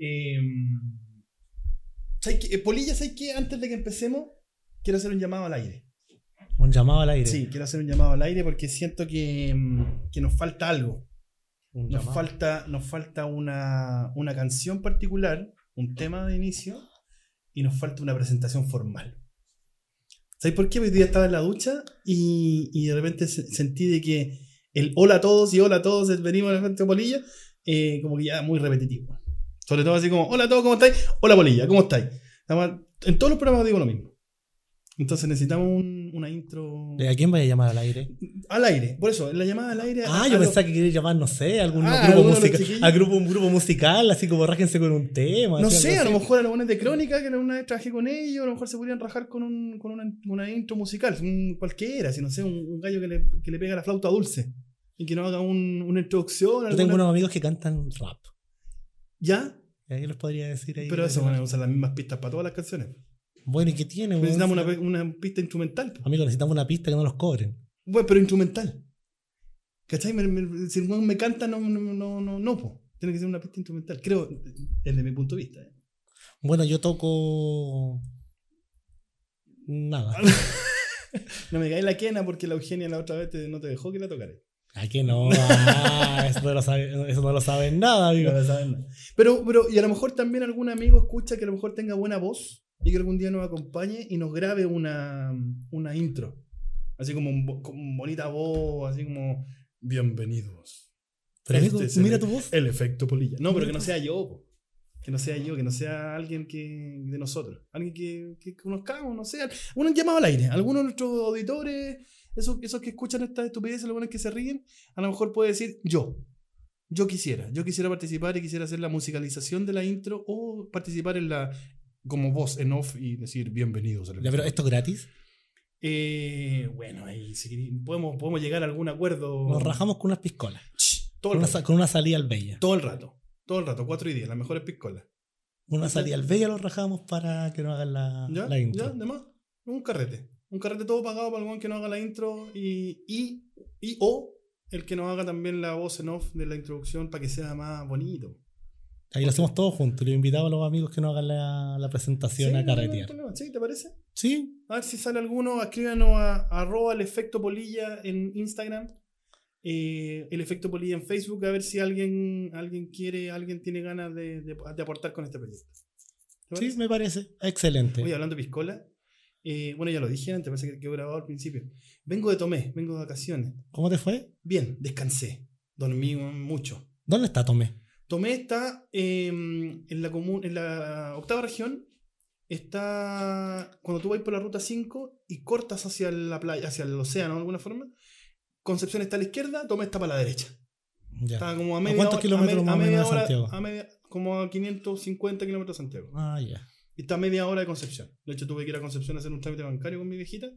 Eh, ¿sabes qué? Polilla, ¿sabes qué? Antes de que empecemos, quiero hacer un llamado al aire. Un llamado al aire. Sí, quiero hacer un llamado al aire porque siento que, mm, que nos falta algo. Un Nos llamado. falta, nos falta una, una canción particular, un tema de inicio, y nos falta una presentación formal. ¿Sabes por qué? Hoy día estaba en la ducha y, y de repente se- sentí de que el hola a todos y hola a todos, venimos a la gente de Polilla, eh, como que ya muy repetitivo. Sobre todo así como, hola a todos, ¿cómo estáis? Hola Polilla, ¿cómo estáis? En todos los programas digo lo mismo. Entonces necesitamos un- una intro ¿A quién vaya a llamar al aire? al aire. Por eso, en la llamada al aire. Ah, a- yo a lo- pensaba que quería llamar, no sé, a algún Ah, grupo musical. A grupo, un grupo musical, así como rájense con un tema. No sé, a lo mejor a los buenos de crónica, que una vez trabajé con ellos, a lo mejor se podrían rajar con, un, con una, una intro musical, un, cualquiera, si no sé, un, gallo que le, que le pega la flauta dulce y que nos haga un- una introducción. Yo alguna- tengo unos amigos que cantan rap. ¿Ya? ¿Y ahí les podría decir ahí? Pero eso van a usar las mismas pistas para todas las canciones. Bueno, ¿y qué tiene? Necesitamos una, una pista instrumental. po. Amigos, necesitamos una pista que no nos cobren. Bueno, pero instrumental. ¿Cachai? Me- me- si el me canta, no, no, no, no, no, po. Tiene que ser una pista instrumental. Creo, desde mi punto de vista. ¿eh? Bueno, yo toco. Nada. No me cae la quena porque la Eugenia la otra vez te- no te dejó que la tocara. ¿A qué no? Ah, eso no lo sabe- eso no lo saben nada, amigo. No lo saben nada. Pero, pero, y a lo mejor también algún amigo escucha que a lo mejor tenga buena voz y que algún día nos acompañe y nos grabe una, una intro. Así como, un, bonita voz, así como, bienvenidos. Este es el- mira tu voz. El efecto polilla. No, pero que no sea yo, po. que no sea yo, que no sea alguien que de nosotros. Alguien que, que conozcamos, no sé. Un llamado al aire. Algunos de nuestros auditores, esos, esos que escuchan estas estupideces, los buenos que se ríen, a lo mejor puede decir yo. Yo quisiera, yo quisiera participar y quisiera hacer la musicalización de la intro o participar en la como voz en off y decir bienvenidos. al Ya, pero esto es gratis. Eh, bueno, ahí si podemos, podemos llegar a algún acuerdo. Nos rajamos con unas piscolas. Ch, todo Con una, con salida al Bella. todo el rato. Todo el rato, cuatro y diez, las mejores piscolas. Una salida al Bella los rajamos para que nos hagan la, ¿Ya? la intro. ¿Ya? ¿De más? Un carrete. Un carrete todo pagado para el que nos haga la intro y, y, y o el que nos haga también la voz en off de la introducción para que sea más bonito. Ahí lo hacemos todos juntos. Le invitamos a los amigos que nos hagan la, la presentación Sí, a no, no, no carretear. problema. ¿Sí? ¿Te parece? Sí, A ver si sale alguno. Escríbanos a, a arroba el efecto polilla en Instagram. eh, el efecto polilla en Facebook. A ver si alguien, alguien quiere, alguien tiene ganas de, de- de aportar con este proyecto. ¿Te sí, me parece. Excelente. Oye, hablando de piscola. Eh, bueno, ya lo dije antes, parece que quedó grabado al principio. Vengo de Tomé, vengo de vacaciones. ¿Cómo te fue? Bien, descansé. Dormí mucho. ¿Dónde está Tomé? Tomé está eh, en, la en la octava región. Está cuando tú vas por la ruta 5 y cortas hacia la playa, hacia el océano de alguna forma. Concepción está a la izquierda, Tomé está para la derecha. Ya. Está como a ¿A media cuántos hora- kilómetros a me- más a media de hora- Santiago? a media- como a 550 kilómetros de Santiago. Ah, ya. Está a media hora de Concepción. De hecho, tuve que ir a Concepción a hacer un trámite bancario con mi viejita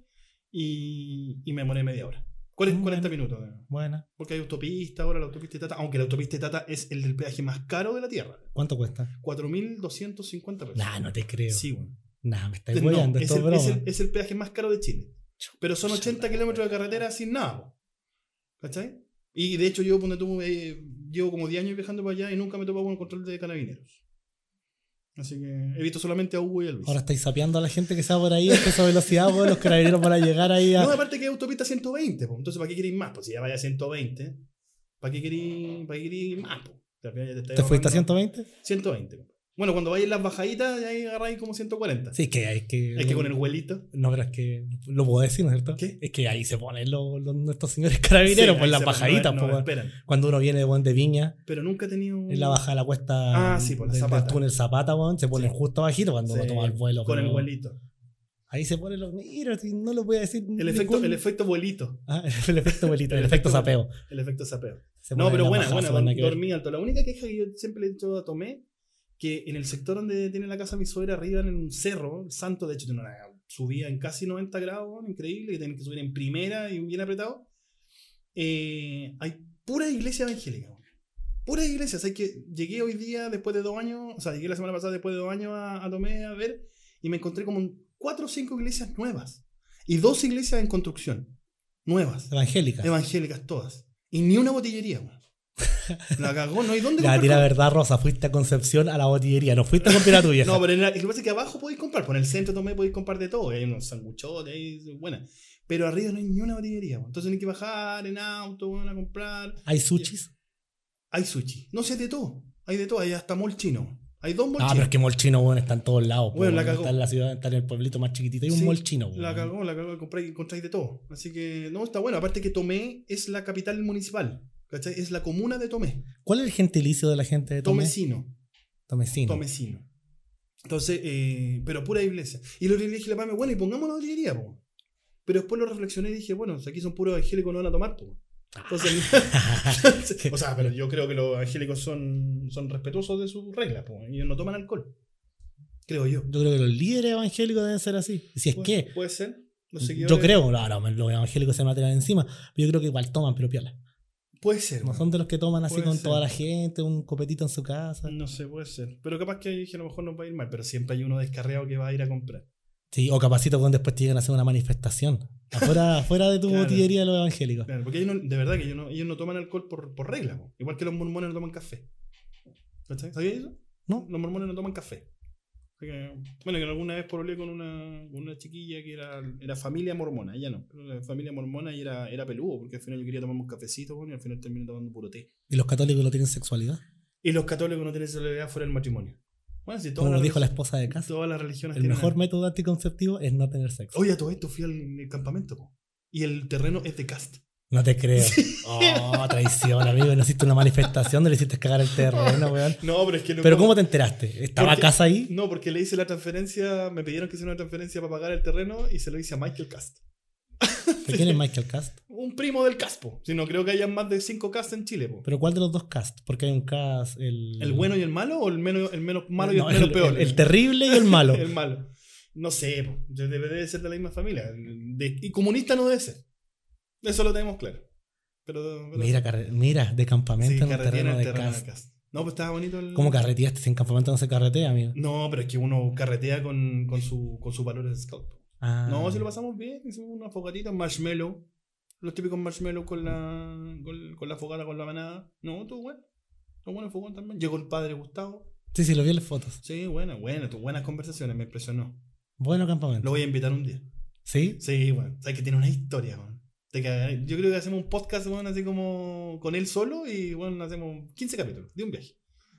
y, y me demoré media hora. 40, Mm, 40 bueno. minutos. Buena. Porque hay autopista, ahora la autopista de Tata, aunque la autopista de Tata es el del peaje más caro de la Tierra. ¿Cuánto cuesta? 4.250 pesos. Nah, no te creo. Sí, bueno. Nah, me estáis No, hueando, es, esto es el, broma. es, el, es el peaje más caro de Chile. Pero son Chucha 80 la kilómetros de carretera sin nada. ¿Cachai? Y de hecho yo ponte tú, eh, llevo como 10 años viajando para allá y nunca me he topado con el control de carabineros. Así que he visto solamente a Hugo y a Luis. Ahora estáis sapeando a la gente que está por ahí a esa velocidad, weón, los carabineros para llegar ahí a. No, aparte que es autopista 120, po. entonces ¿para qué queréis más? Pues si ya vaya a 120, ¿para qué queréis, para qué queréis más? Te, ¿Te fuiste a 120? 120. Bueno, cuando vayas en las bajaditas, ya ahí agarráis como 140. Sí, que es que. Es que con el vuelito. No, pero es que. Lo puedo decir, ¿no es cierto? ¿Qué? Es que ahí se ponen los, los- nuestros señores carabineros, Sí, pues las bajaditas, no, pues, no. Cuando uno viene weón, de Viña, Pero nunca he tenido. en la bajada de la cuesta Ah, sí, por la del Zapata. túnel Zapata, se ponen Sí. justo abajito cuando uno toma el vuelo. Con el pero vuelito. Ahí se ponen los. Mira, no lo voy a decir. El efecto, ningún- el efecto vuelito. Ah, el efecto vuelito, el, El efecto sapeo. El efecto sapeo. No, pero buena, buena. Dormí alto. La única queja que yo siempre le he dicho a Tomé, que en el sector donde tiene la casa mi suegra, arriba en un cerro, el santo, de hecho, tiene una subida en casi 90 grados, increíble, que tienen que subir en primera y bien apretado. Eh, hay pura iglesia evangélica, weón. Puras iglesias. Hay que, llegué hoy día, después de dos años, o sea, llegué la semana pasada después de dos años a, a Tomé a ver, y me encontré como cuatro o cinco iglesias nuevas. Y dos iglesias en construcción. Nuevas. Evangélica. Evangélicas todas. Y ni una botillería. La cagó, no hay dónde La comprar tira verdad, Rosa. Fuiste a Concepción a la botillería. No fuiste a comprar a tu vieja. No, pero en la- lo que pasa es que abajo podéis comprar, por el centro también podéis comprar de todo, hay unos sanguchotes, hay buena. Pero arriba no hay ni una botillería, entonces hay que bajar en auto, weón, a comprar. ¿Hay sushis? Hay sushi, no sé de todo, hay de todo, hay hasta mol chino. Hay dos mol Ah, pero es que mall chino, weón, está en todos lados. po, Bueno, la weón. cagó. Está en la ciudad, está en el pueblito más chiquitito. Hay un Sí, mall chino, weón. La cagó, la cagó, compráis, encontráis de todo. Así que, no, está bueno. Aparte que Tomé es la capital municipal, ¿cachai? Es la comuna de Tomé. ¿Cuál es el gentilicio de la gente de Tomé? Tomecino. Tomecino. Tomecino. Entonces, eh, pero pura iglesia. Y lo que le dije a la Pame, bueno, y pongamos la botillería, po. Pero después lo reflexioné y dije, bueno, si aquí son puros evangélicos, no van a tomar, po. Entonces, o sea, pero yo creo que los evangélicos son, son respetuosos de sus reglas, po. Ellos no toman alcohol. Creo yo. Yo creo que los líderes evangélicos deben ser así. Si es que, Puede ser. Los yo creo, no, los evangélicos se matan encima, pero yo creo que igual toman, pero piola. Puede ser. No son de los que toman así con ser. toda la gente, un copetito en su casa. No sé, puede ser. Pero capaz que dije, a lo mejor nos va a ir mal, pero siempre hay uno descarriado que va a ir a comprar. Sí, o capacito cuando después te llegan a hacer una manifestación. Afuera, afuera de tu Claro. botillería de los evangélicos. Claro, porque ellos no- de verdad que ellos no, ellos no toman alcohol por, por regla, po. igual que los mormones no toman café. ¿Sabías eso? No. Los mormones no toman café. Bueno, que alguna vez por con una, con una chiquilla que era, era familia mormona, ella no, pero la familia mormona y era, era peludo, porque al final yo quería tomarme un cafecito bueno, y al final terminé tomando puro té. ¿Y los católicos no tienen sexualidad? Y los católicos no tienen sexualidad fuera del matrimonio. Bueno, si Como dijo la esposa de casa. Todas las religiones El tienen mejor método anticonceptivo es no tener sexo. Oye, a todo esto fui al campamento, po. Y el terreno es de cast. No te creo. Oh, traición, amigo. No hiciste una manifestación, no le hiciste cagar el terreno, weón. No, pero es que no. Pero ¿cómo te enteraste? ¿Estaba Porque- casa ahí? No, porque le hice la transferencia, me pidieron que hiciera una transferencia para pagar el terreno y se lo hice a Michael Cast. ¿De quién es Michael Cast? Un primo del Caspo. Si no creo que haya más de cinco cast en Chile, po. ¿Pero cuál de los dos cast? Porque hay un cast, el... ¿El bueno y el malo o el menos, el menos malo y No, el menos peor? el- el terrible y el malo. el malo. No sé, po. debe, ser de la misma familia. De- y comunista no debe ser. Eso lo tenemos claro. Pero, pero- Mira, mira, de sí, campamento en un carretea en terreno el de. No, pues estaba bonito el. ¿Cómo carreteaste? Si en campamento no se carretea, amigo. No, pero es que uno carretea con, con su, con su valor de scout. Ah. No, si lo pasamos bien, hicimos una fogatita, marshmallow. Los típicos marshmallow con la, con, con la fogata, con la manada. No, todo bueno. Todo bueno el fogón también. Llegó el padre Gustavo. Sí, sí, lo vi en las fotos. Sí, buena, buena, tus buenas conversaciones, me impresionó. Bueno campamento. Lo voy a invitar un día. ¿Sí? Sí, bueno, sabes que tiene una historia, man. Te cagaré. Yo creo que hacemos un podcast, bueno, así como con él solo y bueno, hacemos 15 capítulos de un viaje.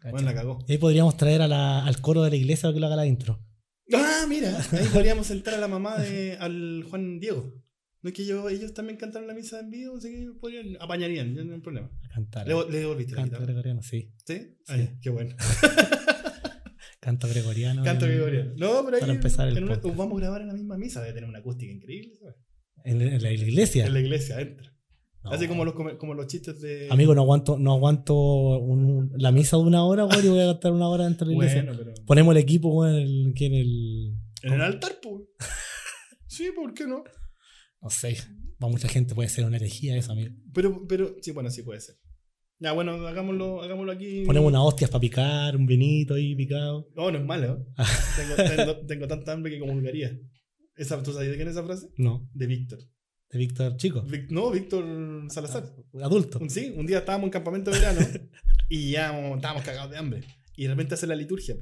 Bueno, la cagó. Ahí podríamos traer a la- al coro de la iglesia para que lo haga la intro. Ah, mira, ahí podríamos sentar a la mamá de al Juan Diego. No es que yo, ellos también cantaron la misa en vivo, así que podrían, apañarían, no hay problema. Cantar. Le, le devolviste la Canto guitarra. gregoriano, sí. ¿Sí? Ah, Sí. qué bueno. Canto gregoriano. Canto en- gregoriano. No, pero ahí Para empezar el en una- podcast. vamos a grabar en la misma misa, debe tener una acústica increíble, ¿sabes? En, en la iglesia. En la iglesia, entra. No. Así como los, como los chistes de... Amigo, no aguanto, no aguanto un- la misa de una hora, güey, y voy a gastar una hora dentro de la iglesia. Bueno, pero... Ponemos el equipo, güey, en el, en el. En el altar, pues. Sí, ¿por qué no? No sé. Para mucha gente puede ser una herejía eso, amigo. Pero, pero, sí, bueno, sí puede ser. Ya, bueno, hagámoslo, hagámoslo aquí. Ponemos unas hostias para picar, un vinito ahí picado. No, no es malo. tengo, tengo, tengo tanta hambre que comulgaría. Esa, ¿Tú sabes de quién es esa frase? No, De Víctor. de Víctor Chico. Vic- no, Víctor Salazar. Adulto. Un- Sí, un día estábamos en campamento de verano y ya mo- estábamos cagados de hambre. Y de repente hace la liturgia.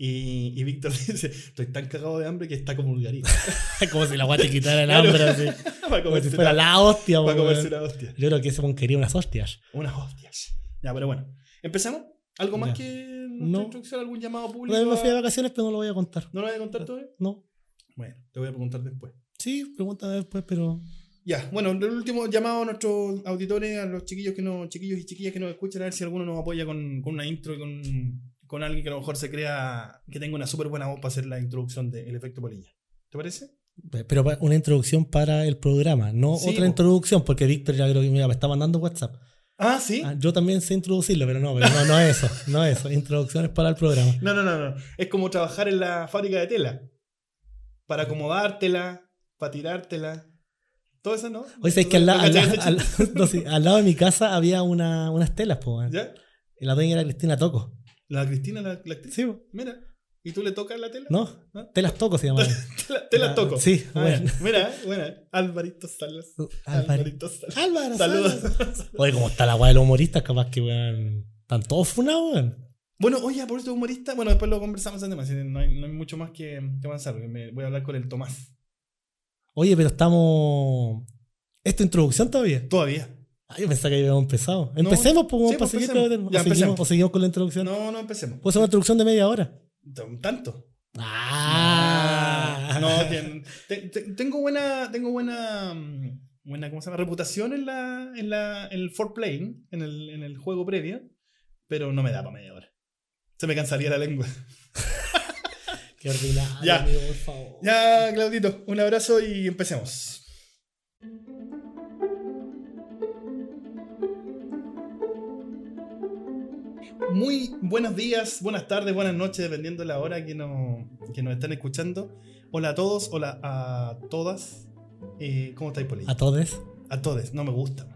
Y, y Víctor dice, estoy tan cagado de hambre que está comulgaría. Como si la guay te quitara el hambre, así. para Como si fuera la, hostia, para comerse la hostia. Yo creo que ese weón quería unas hostias. Unas hostias. Ya, pero bueno. ¿Empezamos? ¿Algo más Ya. que nuestra No. ¿Algún llamado público? vez me fui de a- vacaciones, pero no lo voy a contar. ¿No lo voy a contar todavía? No. Bueno, te voy a preguntar después. Sí, pregúntame después, pero. Ya, bueno, el último llamado a nuestros auditores, a los chiquillos que no, chiquillos y chiquillas que nos escuchan, a ver si alguno nos apoya con, con una intro y con, con alguien que a lo mejor se crea que tenga una súper buena voz para hacer la introducción del efecto polilla. ¿Te parece? Pero una introducción para el programa, no Sí, otra introducción, porque Víctor ya creo que mira, me está mandando WhatsApp. Ah, sí. Ah, yo también sé introducirlo, pero no, pero no, no es eso, no es eso. Introducciones para el programa. No, no, no, no. Es como trabajar en la fábrica de tela. Para acomodártela, para tirártela. Todo eso, ¿no? Oye, ¿sabes que al, la- ¿No al la- cachai ese al- chiste? no, sí, al lado de mi casa había una, unas telas, po, weón. ¿Ya? Y la dueña era Cristina Toco. La Cristina, la, la actriz. Sí, po. Mira. ¿Y tú le tocas la tela? ¿No? ¿Ah? Te las toco, se llama. Te la, te la Ah, toco. sí, Ah, bueno. Mira, buena. Alvarito Salas. Álvaro. Alvarito Salas. Álvaro, Saludos. Oye, como está la weá de los humoristas, capaz que weón. Están todos funados, weón. Bueno, oye, por eso humorista, bueno, después lo conversamos en que no hay, no hay mucho más que, que avanzar. me- voy a hablar con el Tomás. Oye, pero estamos. ¿Esta introducción todavía? Todavía. Ay, yo pensaba que habíamos empezado. No. Empecemos, pues, Sí, para pues, seguir con- Ya, o, seguimos, empecemos. o seguimos con la introducción. No, no empecemos. Puede ser una introducción de media hora. T- ¿Tanto? Ah, No, te- tengo buena, tengo buena, mm, buena, ¿cómo se llama? Reputación en la, en la, en el foreplaying, en el, en el juego previo, pero no me da para media hora. Se me cansaría la lengua. Qué ordinario, Ya. amigo, por favor. Ya, Claudito, un abrazo y empecemos. Muy buenos días, buenas tardes, buenas noches, dependiendo de la hora que nos, que nos están escuchando. Hola a todos, hola a todas. Eh, ¿Cómo estáis, Poli? A todos. A todos, no me gusta.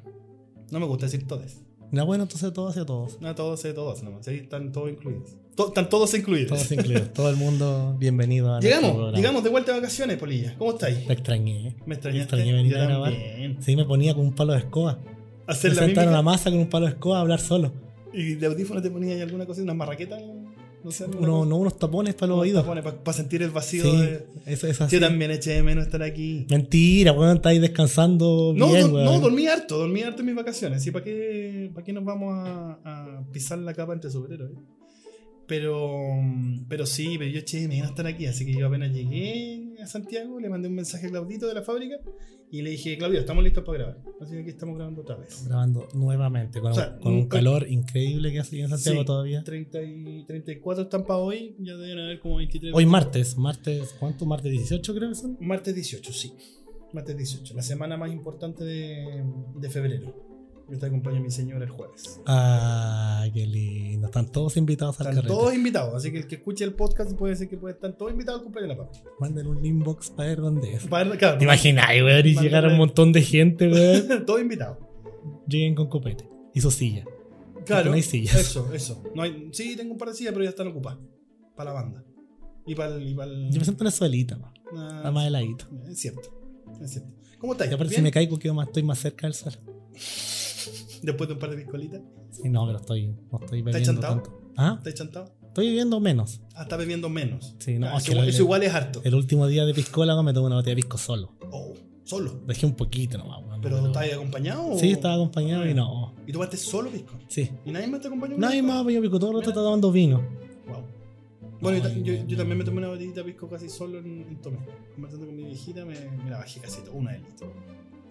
No me gusta decir todes. No, bueno, entonces todos y a todos. No, todos, eh, todos, nomás. Ahí están todos incluidos. To- están todos incluidos. Todos incluidos. Todo el mundo, bienvenido a Llegamos, llegamos de vuelta de vacaciones, Polilla. ¿Cómo estáis? Te extrañé. Me extrañaste. extrañé venir a grabar. Sí, me ponía con un palo de escoba. Hacer me la sentaron a la mímica. masa con un palo de escoba a hablar solo. Y de audífono te ponía ahí alguna cosa, unas marraquetas. No sé, Uno, no, unos tapones para los oídos. Para sentir el vacío. Sí, de- eso. Yo también eché de menos estar aquí. Mentira, weón, estáis descansando No, bien, weón. no, dormí harto, dormí harto en mis vacaciones. ¿Y para qué, para qué nos vamos a, a pisar la capa entre superhéroes? Pero, pero sí, pero yo eché de menos estar aquí. Así que yo apenas llegué a Santiago, le mandé un mensaje a Claudito de la fábrica y le dije, Claudio, estamos listos para grabar. Así que aquí estamos grabando otra vez. Grabando nuevamente, con, O sea, con un calor increíble que hace en Santiago Sí, todavía. 30 y 34 están para hoy, ya deben haber como 23. Hoy martes, martes, ¿cuánto? Martes 18 creo que son. Martes 18, sí. Martes 18, la semana más importante de, de febrero. Yo te acompaño a mi señora el jueves. Ay, qué lindo. Están todos invitados al Están carrete. todos invitados, así que el que escuche el podcast puede ser que puede estar todos invitados al cumpleaños de la papa. Manden un inbox para ver dónde es. Para- claro, ¿Te imaginas, weón? Y llegar a un montón de gente, weón. todos invitados. Lleguen con copete. Y su silla. Claro. no hay sillas. Eso, eso. No hay, sí, tengo un par de sillas, pero ya están ocupadas. Para la banda. Y para el. Y para el Yo me siento en la suelita, man. Ah, Está más heladito. es cierto. Es cierto. ¿Cómo estáis? Y aparte, si me caigo, quedo más, estoy más cerca del suelo. Después de un par de piscolitas. Sí, no, pero estoy, no estoy ¿Estás bebiendo chantado? tanto. ¿Ah? ¿Estáis chantado? Estoy bebiendo menos. Ah, está bebiendo menos. Sí, no, Ah, es eso, que igual, es harto. El último día de piscola me tomé una botella de pisco solo. Oh, solo. Dejé un poquito nomás, weón. ¿Pero estáis acompañado? o- Sí, estaba acompañado y no. ¿Y tomaste solo pisco? Sí. ¿Y nadie más te acompañó? Nadie más, yo pico todo el rato estaba tomando vino. Wow. Bueno, yo no. también me tomé una botellita de pisco casi solo en, en Tomé. Conversando con mi viejita, me, me la bajé casi toda, una de litro.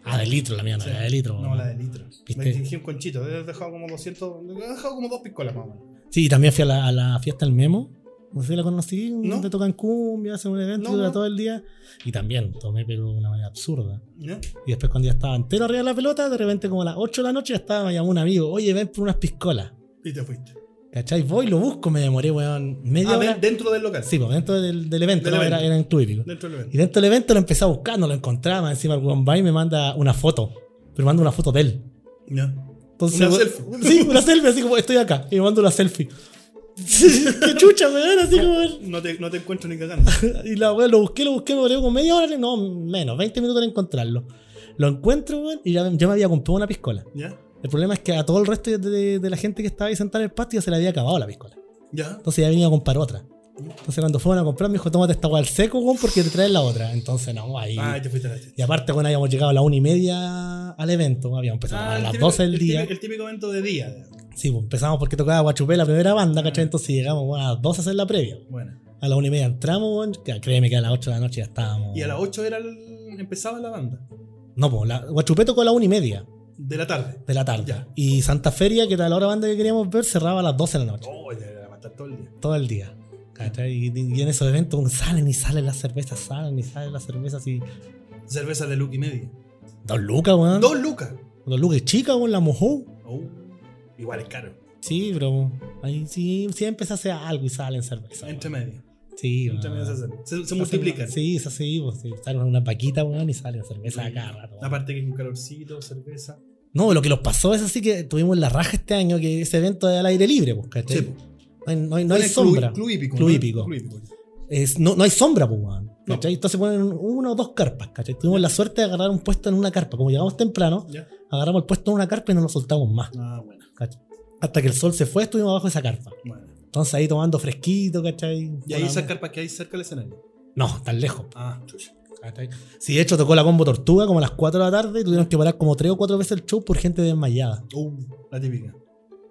Ah, de litro, la mía no Sí. era de litro. No, la de litro. ¿Viste? Me dije un conchito, he dejado como 200, he dejado como dos piscolas más o menos. Sí, y también fui a la, a la fiesta del Memo. No sé si la conocí, No. te tocan cumbia, hacen un evento No, dura no. todo el día. Y también tomé, pero de una manera absurda. Y después, cuando ya estaba entero arriba de la pelota, de repente, como a las 8 de la noche, ya estaba, me llamó un amigo, oye, ven por unas piscolas. Y te fuiste. ¿Cachai? Voy, lo busco, me demoré, weón, media Ah, hora. dentro del local. Sí, pues dentro del, del evento, Del no, evento. Era, era en turístico. Dentro del Y evento. dentro del evento lo empecé a buscar, no lo encontraba. Encima el weón va y me manda una foto. Pero manda una foto de él. ¿Ya? Entonces, Una selfie. Sí, una selfie, así como estoy acá. Y me manda una selfie. Qué chucha, weón, así como. No te, no te encuentro ni cagando. Y la weón lo busqué, lo busqué, me volvió como media hora, no, menos, 20 minutos en encontrarlo. Lo encuentro, weón, y ya, ya me había comprado una piscola. ¿Ya? El problema es que a todo el resto de, de- de la gente que estaba ahí sentada en el patio se le había acabado la piscola. ¿Ya? Entonces ya venía a comprar otra. Entonces cuando fueron a comprar me dijo, tómate esta al seco, weón, porque te traen la otra. Entonces no, ahí... Ah, te fuiste a la Y aparte, cuando habíamos llegado a las una y media al evento, habíamos empezado Ah, a el las típico- 12 del el día. típico- El típico evento de día. Sí, pues empezamos porque tocaba Guachupé la primera banda, Ah. ¿cachai? Entonces llegamos bueno, a las 12 a hacer la previa. Bueno. A las una y media entramos, weón, que créeme que a las 8 de la noche ya estábamos. Y a las 8 era el- empezaba la banda. No, pues la, Guachupé tocó a las una y media De la tarde. de la tarde. Ya. Y Santa Feria, que era la hora banda que queríamos ver, cerraba a las 12 de la noche. Oh, ya era matar todo el día. Todo el día. Y, y en esos eventos salen y salen las cervezas, salen y salen las cervezas y. Cerveza de Luke y media. Dos lucas, weón. Dos lucas. Dos lucas chicas, weón, la mojó. Oh, igual es caro. Sí, pero ahí sí, siempre se hace algo y salen cervezas. Entre medio. Sí, Entre medio se, hacen. se, se Se multiplican. Sí, es así, pues, sí. Salen una paquita, weón, y salen cerveza acá rato. Aparte que con calorcito, cerveza. No, lo que nos pasó es así que tuvimos la raja este año, que ese evento es al aire libre, pues, ¿cachai? Sí. No hay, no hay- no hay Pone sombra. Club, hípico. Club ¿no? hípico. Club hípico. Es- no, no hay sombra, pues. ¿Cachai? Entonces ponen una o dos carpas, ¿cachai? Tuvimos la suerte de agarrar un puesto en una carpa. Como llegamos temprano, agarramos el puesto en una carpa y no lo soltamos más. Ah, bueno. ¿cachai? Hasta que el sol se fue, estuvimos abajo de esa carpa. bueno. Entonces ahí tomando fresquito, ¿cachai? Y ahí esas carpas que hay cerca del escenario. No, tan lejos. Ah, chucha. Sí, de hecho tocó la combo tortuga como a las 4 de la tarde y tuvieron que parar como 3 o 4 veces el show por gente desmayada. Uh, la típica.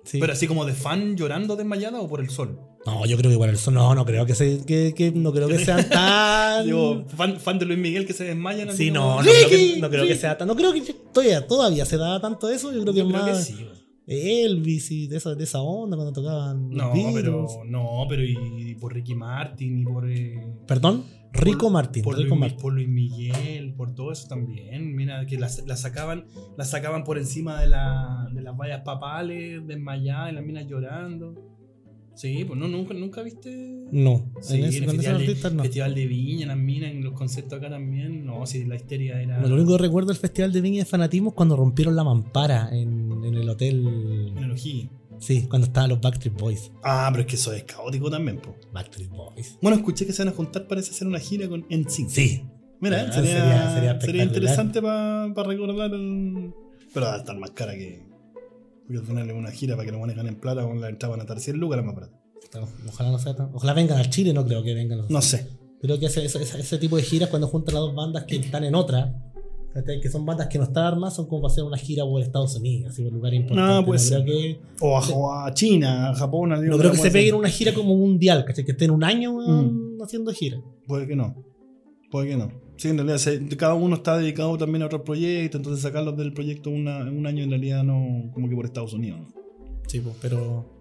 Sí. Pero así como de fan llorando desmayada o por el sol. No, yo creo que igual el sol. No, no creo que, se, que, que- no creo que sean tan. Digo, fan, fan de Luis Miguel que se desmayan. Sí, no, no creo, que, "Ricky, no creo que Ricky". sea tan. No creo que todavía, todavía se da tanto eso. Yo creo que Yo creo que más sí. Elvis y de esa, de esa onda cuando tocaban. No, Beatles. pero, no, pero y por Ricky Martin y por. eh, Perdón, Rico por- Martin. Por Rico Luis, Martin. por Luis Miguel, por todo eso también. Mira, que las, las sacaban las sacaban por encima de, la, de las vallas papales, desmayadas, y las minas llorando. Sí, pues no, nunca, nunca viste. No, Sí, en ese, en el festival, de, artistas no. festival de Viña, las minas, en los conciertos acá también. No, sí, la histeria era. No, Lo único que recuerdo del Festival de Viña de Fanatismo es cuando rompieron la mampara en el hotel. En el O'Higgins. Sí, cuando estaban los Backstreet Boys. Ah, pero es que eso es caótico también, po. Backstreet Boys. Bueno, escuché que se van a juntar, parece hacer una gira con NSYNC. Sí. Mira, Ah, sería, sería- sería sería, interesante para recordar el... Pero va a estar más cara que... Porque al final es una gira para que lo manejan en plata con la entrada van a estar 100 lucas la más barata. Ojalá no sea tan- Ojalá vengan al Chile, no creo que vengan. No sé. Creo que ese, ese- tipo de giras cuando juntan las dos bandas que están en otra. Que son bandas que no están armadas, son como para hacer una gira por Estados Unidos, así por lugares importantes. No, que, O a, o a China, a Japón. a no creo que se peguen una gira como mundial, ¿cachai? que estén un año Mm. haciendo gira. Puede que no. Puede que no. Sí, en realidad cada uno está dedicado también a otro proyecto, entonces sacarlos del proyecto una- un año en realidad no... como que por Estados Unidos. ¿no? Sí, pues, pero.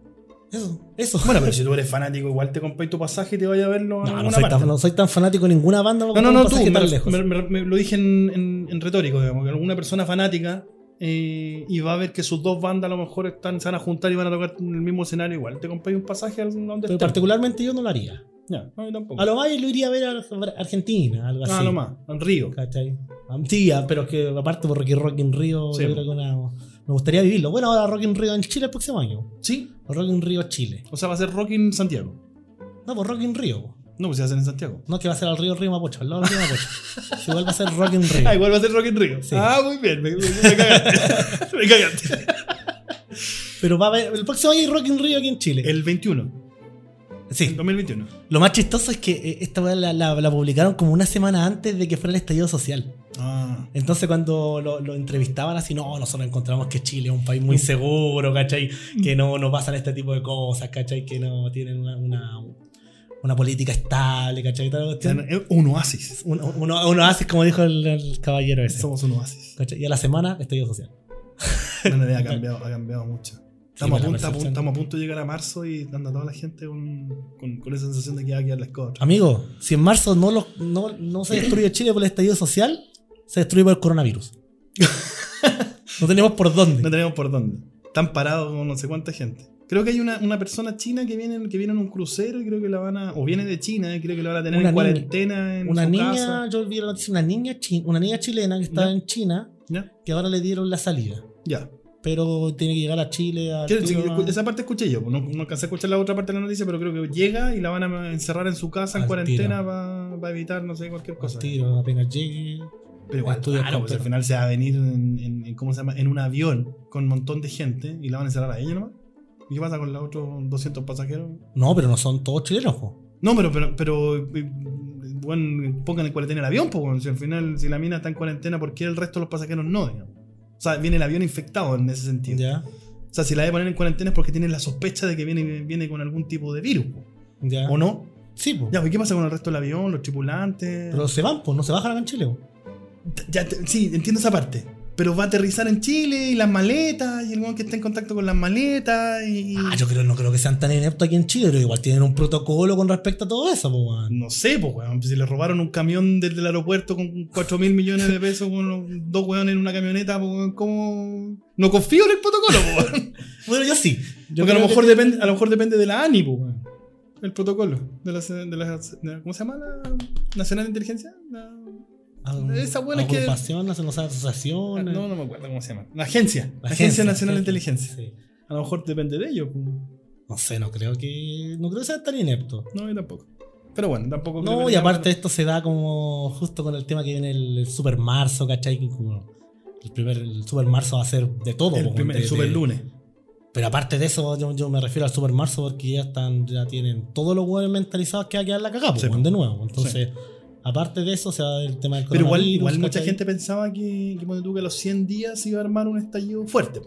Eso, eso. Bueno, pero si tú eres fanático, igual te compras tu pasaje y te vayas a verlo No, no soy, parte. tan, no soy tan fanático de ninguna banda. No, no, no, tú, me, lejos. me- me- me- lo dije en, en- en retórico, digamos, que alguna persona fanática eh, y va a ver que sus dos bandas a lo mejor están, se van a juntar y van a tocar en el mismo escenario, igual te compras un pasaje a donde Pero particularmente yo no lo haría. No, yo tampoco. A lo más lo iría a ver a Argentina, algo así. Ah, lo más, en Río. ¿Cachai? Ah, Sí, ah, pero es que aparte por Rocky Rock in Rio, Sí, yo creo que una- me gustaría vivirlo. Bueno, ahora Rock in Rio en Chile el próximo año. Sí, Rock in Rio Chile. o sea, va a ser rock en Santiago. No, pues Rock in po. No, pues se va a hacer en Santiago. No, que va a ser al río Río Mapocho, al lado del río Mapocho. Igual va a ser Rock in Rio. Ah, igual va a ser rock en Río. Sí. Ah, muy bien, me, me- me cagaste. me cagaste. Pero va a haber, el próximo año hay Rock in Rio aquí en Chile. El 21, el sí. 2021. Lo más chistoso es que eh, esta la- la publicaron como una semana antes de que fuera el estallido social. Ah, Entonces cuando lo, lo entrevistaban así, no, nosotros encontramos que Chile es un país muy seguro, ¿cachai? Que no, no pasan este tipo de cosas, ¿cachai? Que no tienen una, una, una política estable, ¿cachai? Un oasis. Uno, uno, uno hace como dijo el, el caballero ese. Somos un oasis. ¿cachai? Y a la semana, estallido social. No, no, ha cambiado, ha cambiado mucho. Estamos, Sí, a punto, a estamos a punto de llegar a marzo y anda toda la gente con, con, con esa sensación de que va a quedar la escoba. Amigo, si en marzo no, lo- no, no se destruye Chile por el estallido social, se destruye por el coronavirus. no tenemos por dónde. No tenemos por dónde. Están parados con no sé cuánta gente. Creo que hay una, una persona china que viene, que viene en un crucero y creo que la van a. O viene de China y creo que la van a tener Una en niña. cuarentena en Una su niña, casa. yo vi la noticia, una niña, chi- una niña chilena que estaba en China, ¿Ya? que ahora le dieron la salida. Ya. Pero tiene que llegar a Chile. sí, ¿no? esa parte escuché yo. No, no alcancé a escuchar la otra parte de la noticia, pero creo que llega y la van a encerrar en su casa en Al cuarentena para evitar, no sé, cualquier al cosa. tiro, apenas llegue. Pero igual, claro, pues al final se va a venir en, en- en- ¿cómo se llama? en un avión con un montón de gente y la van a encerrar a ella nomás. ¿Y qué pasa con los otros 200 pasajeros? No, pero no son todos chilenos, po. No, pero, pero, pero eh, bueno, pongan en cuarentena el avión, pues, si al final, si la mina está en cuarentena, ¿por qué el resto de los pasajeros no? digamos? O sea, viene el avión infectado en ese sentido. Ya, O sea, si la de poner en cuarentena es porque tienen la sospecha de que viene, viene con algún tipo de virus, po. ya. ¿o no? Sí, po. Ya, pues, ¿qué pasa con el resto del avión, los tripulantes? Pero se van, pues, no se bajan acá en Chile, po. Ya, te- sí, entiendo esa parte. Pero va a aterrizar en Chile y las maletas, y el weón que está en contacto con las maletas, y. Ah, yo creo, no creo que sean tan ineptos aquí en Chile, pero igual tienen un protocolo con respecto a todo eso, po, weón. No sé, pues, weón. Si le robaron un camión desde el aeropuerto con 4 mil millones de pesos con dos weones en una camioneta, pues, ¿cómo.? No confío en el protocolo, weón. Bueno, yo sí. Yo Porque a lo, mejor que- depende, a lo mejor depende de la ANI, pues, weón. El protocolo. De la, de la- de- ¿Cómo se llama? La Nacional de Inteligencia. La- Esa buena que- agrupación, no sé, no sé, asociación. no, no me acuerdo cómo se llama. La agencia. La Agencia agencia, Nacional de. Inteligencia. Sí. A lo mejor depende de ellos. pues. No sé, no creo que. No creo que sea tan inepto. No, yo tampoco. Pero bueno, tampoco. creo No, que y aparte esto se da como justo con el tema que viene el, el Super Marzo, ¿cachai? Como el primer el Super Marzo va a ser de todo. El, po, primer, de- el super de- lunes. Pero aparte de eso, yo, yo me refiero al Super Marzo porque ya están, ya tienen todos los huevos mentalizados que va a quedar la cagada, po, Sí, de nuevo. Entonces, aparte de eso, se va el tema del Pero igual, igual mucha gente pensaba que, que tú, que a los 100 días se iba a armar un estallido fuerte.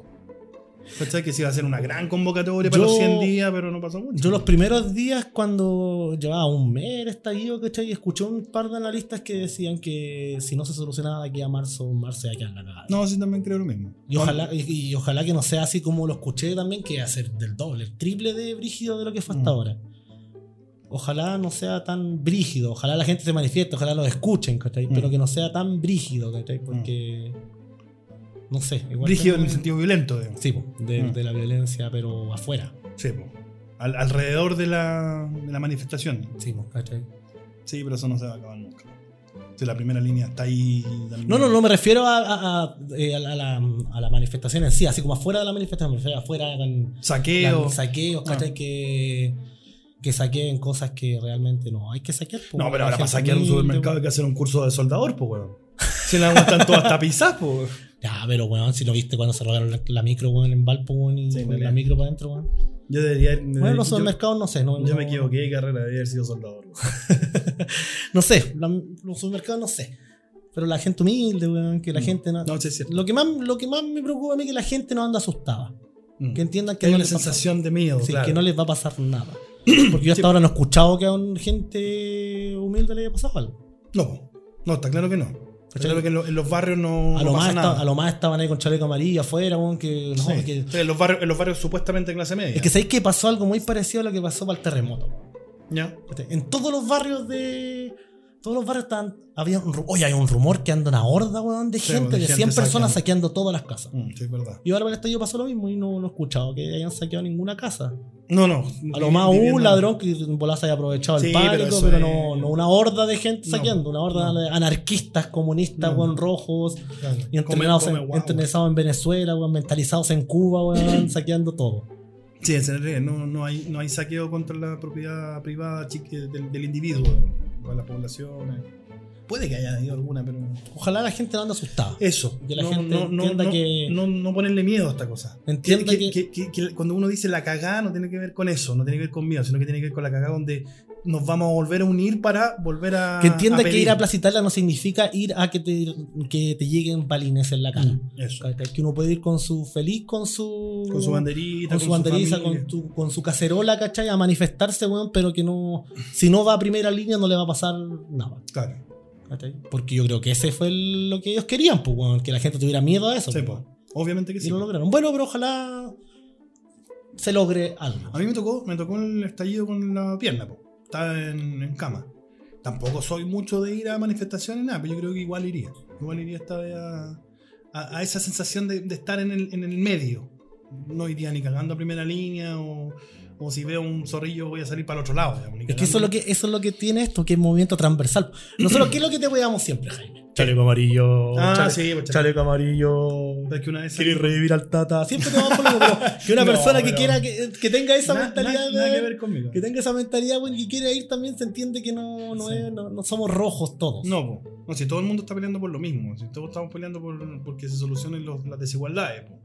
Que se iba a hacer una gran convocatoria para Yo- los 100 días, pero no pasó mucho. Yo los primeros días cuando llevaba un mes el estallido, ¿cachai? Escuché un par de analistas que decían que si no se solucionaba de aquí a marzo, marzo ya queda la cagada. No, sí, también creo lo mismo. Y ojalá, y, y ojalá que no sea así como lo escuché también, que va a ser del doble, el triple de brígido de lo que fue hasta Mm. ahora. Ojalá no sea tan brígido, ojalá la gente se manifieste, ojalá lo escuchen, ¿cachai? Pero Mm. que no sea tan brígido, ¿cachai? Porque. No sé, igual. Rígido en el sentido violento, digamos. Sí, po, de, Mm. de la violencia, pero afuera. Sí, po. Al- alrededor de la, de la manifestación. Sí, po, ¿cachai? Sí, pero eso no se va a acabar nunca. Si la primera línea está ahí. No, no, no me refiero a, a- a- eh, a la, a manifestación en sí, así como afuera de la manifestación, me refiero afuera con saqueos, Ah. ¿cachai? Que, que saqueen cosas que realmente no hay que saquear. po, No, pero ahora para saquear un supermercado hay que hacer un curso de soldador, pues, weón. Se la aguantan todas tapizadas, pues. Ya, pero weón, si lo viste cuando se robaron la, la micro, weón, en Valpo, weón, y Sí, la micro para adentro, weón. Yo debería. Bueno, los yo, supermercados no sé, no, yo no- me equivoqué de carrera, debería haber sido soldador. No sé, la- los supermercados no sé. Pero la gente humilde, weón, que la Mm. gente no. No, sí es cierto. Lo que, más, lo que más me preocupa a mí es que la gente no anda asustada. Mm. Que entiendan que Hay no una sensación de miedo, Sí, claro. que no les va a pasar nada. Porque yo hasta ahora no he escuchado que a un gente humilde le haya pasado algo. No, no, está claro que no. Está ¿Cachai? claro que en, lo- en los barrios no, A no lo, pasa más nada. esta- a lo más estaban ahí con chaleco amarillo afuera, weón, que no, Sí. que- en, los barrios, en los barrios supuestamente de clase media. Es que sabéis que pasó algo muy parecido a lo que pasó para el terremoto. Ya. En todos los barrios de. Todos los barrios estaban. Había un, oye, hay un rumor que anda una horda, weón, de Sí, gente, de de gente 100 personas saqueando. todas las casas. Mm, sí, es verdad. Y ahora para el estallido pasó lo mismo y no, no he escuchado que hayan saqueado ninguna casa. No, no. A lo más Viviendo- un ladrón que bolas haya aprovechado Sí, el pánico, pero, es- no, no una horda de gente No, saqueando, una horda de anarquistas, comunistas, weón, rojos, Claro. y entrenados, Come- en, entrenados en Venezuela, weón, mentalizados en Cuba, weón, saqueando todo. Sí, en serio, no, no, hay, no hay saqueo contra la propiedad privada del, del individuo, para las poblaciones. Puede que haya habido alguna, pero. Ojalá la gente no ande asustada. Eso. Que la no, gente no, entienda no, que- no, no ponerle miedo a esta cosa. Entienda que, que- que- que- que cuando uno dice la cagada no tiene que ver con eso, no tiene que ver con miedo, sino que tiene que ver con la cagada donde nos vamos a volver a unir para volver a. Que entienda que ir a Plaza Italia no significa ir a que te, que te lleguen balines en la cara. Mm, Eso. Que uno puede ir con su feliz, con su. Con su banderita, con su banderita, familia. con, tu- con su cacerola, ¿cachai? A manifestarse, weón, pero que no. Si no va a primera línea, no le va a pasar nada. Claro. ¿cachai? Porque yo creo que ese fue el- lo que ellos querían, pues, weón, que la gente tuviera miedo a eso. Sí, pues. Obviamente que Y sí. lo lograron. Bueno, pero ojalá se logre algo. A mí me tocó, me tocó el estallido con la pierna, po. Estaba en, en cama. Tampoco soy mucho de ir a manifestaciones, nada, pero yo creo que igual iría. Igual iría esta vez a, a- a esa sensación de, de estar en el, en el medio. No iría ni cagando a primera línea o, o si veo un zorrillo voy a salir para el otro lado. digamos, Es que eso es, lo que eso es lo que tiene esto, que es movimiento transversal. Nosotros, ¿qué es lo que te veamos siempre, Jaime? Chaleco amarillo. Ah, chale- sí, pues, chaleco amarillo. Es que una vez Quieres revivir al Tata. Siempre te vamos por lo mismo, que una No, persona que quiera que, que tenga esa Na- mentalidad na- nada de- que ver conmigo. que tenga esa mentalidad, weón, que quiere ir también se entiende que no, no, Sí. es- no, no somos rojos todos. No, po. no, si todo el mundo está peleando por lo mismo, si todos estamos peleando por porque se solucionen los- las desigualdades. po.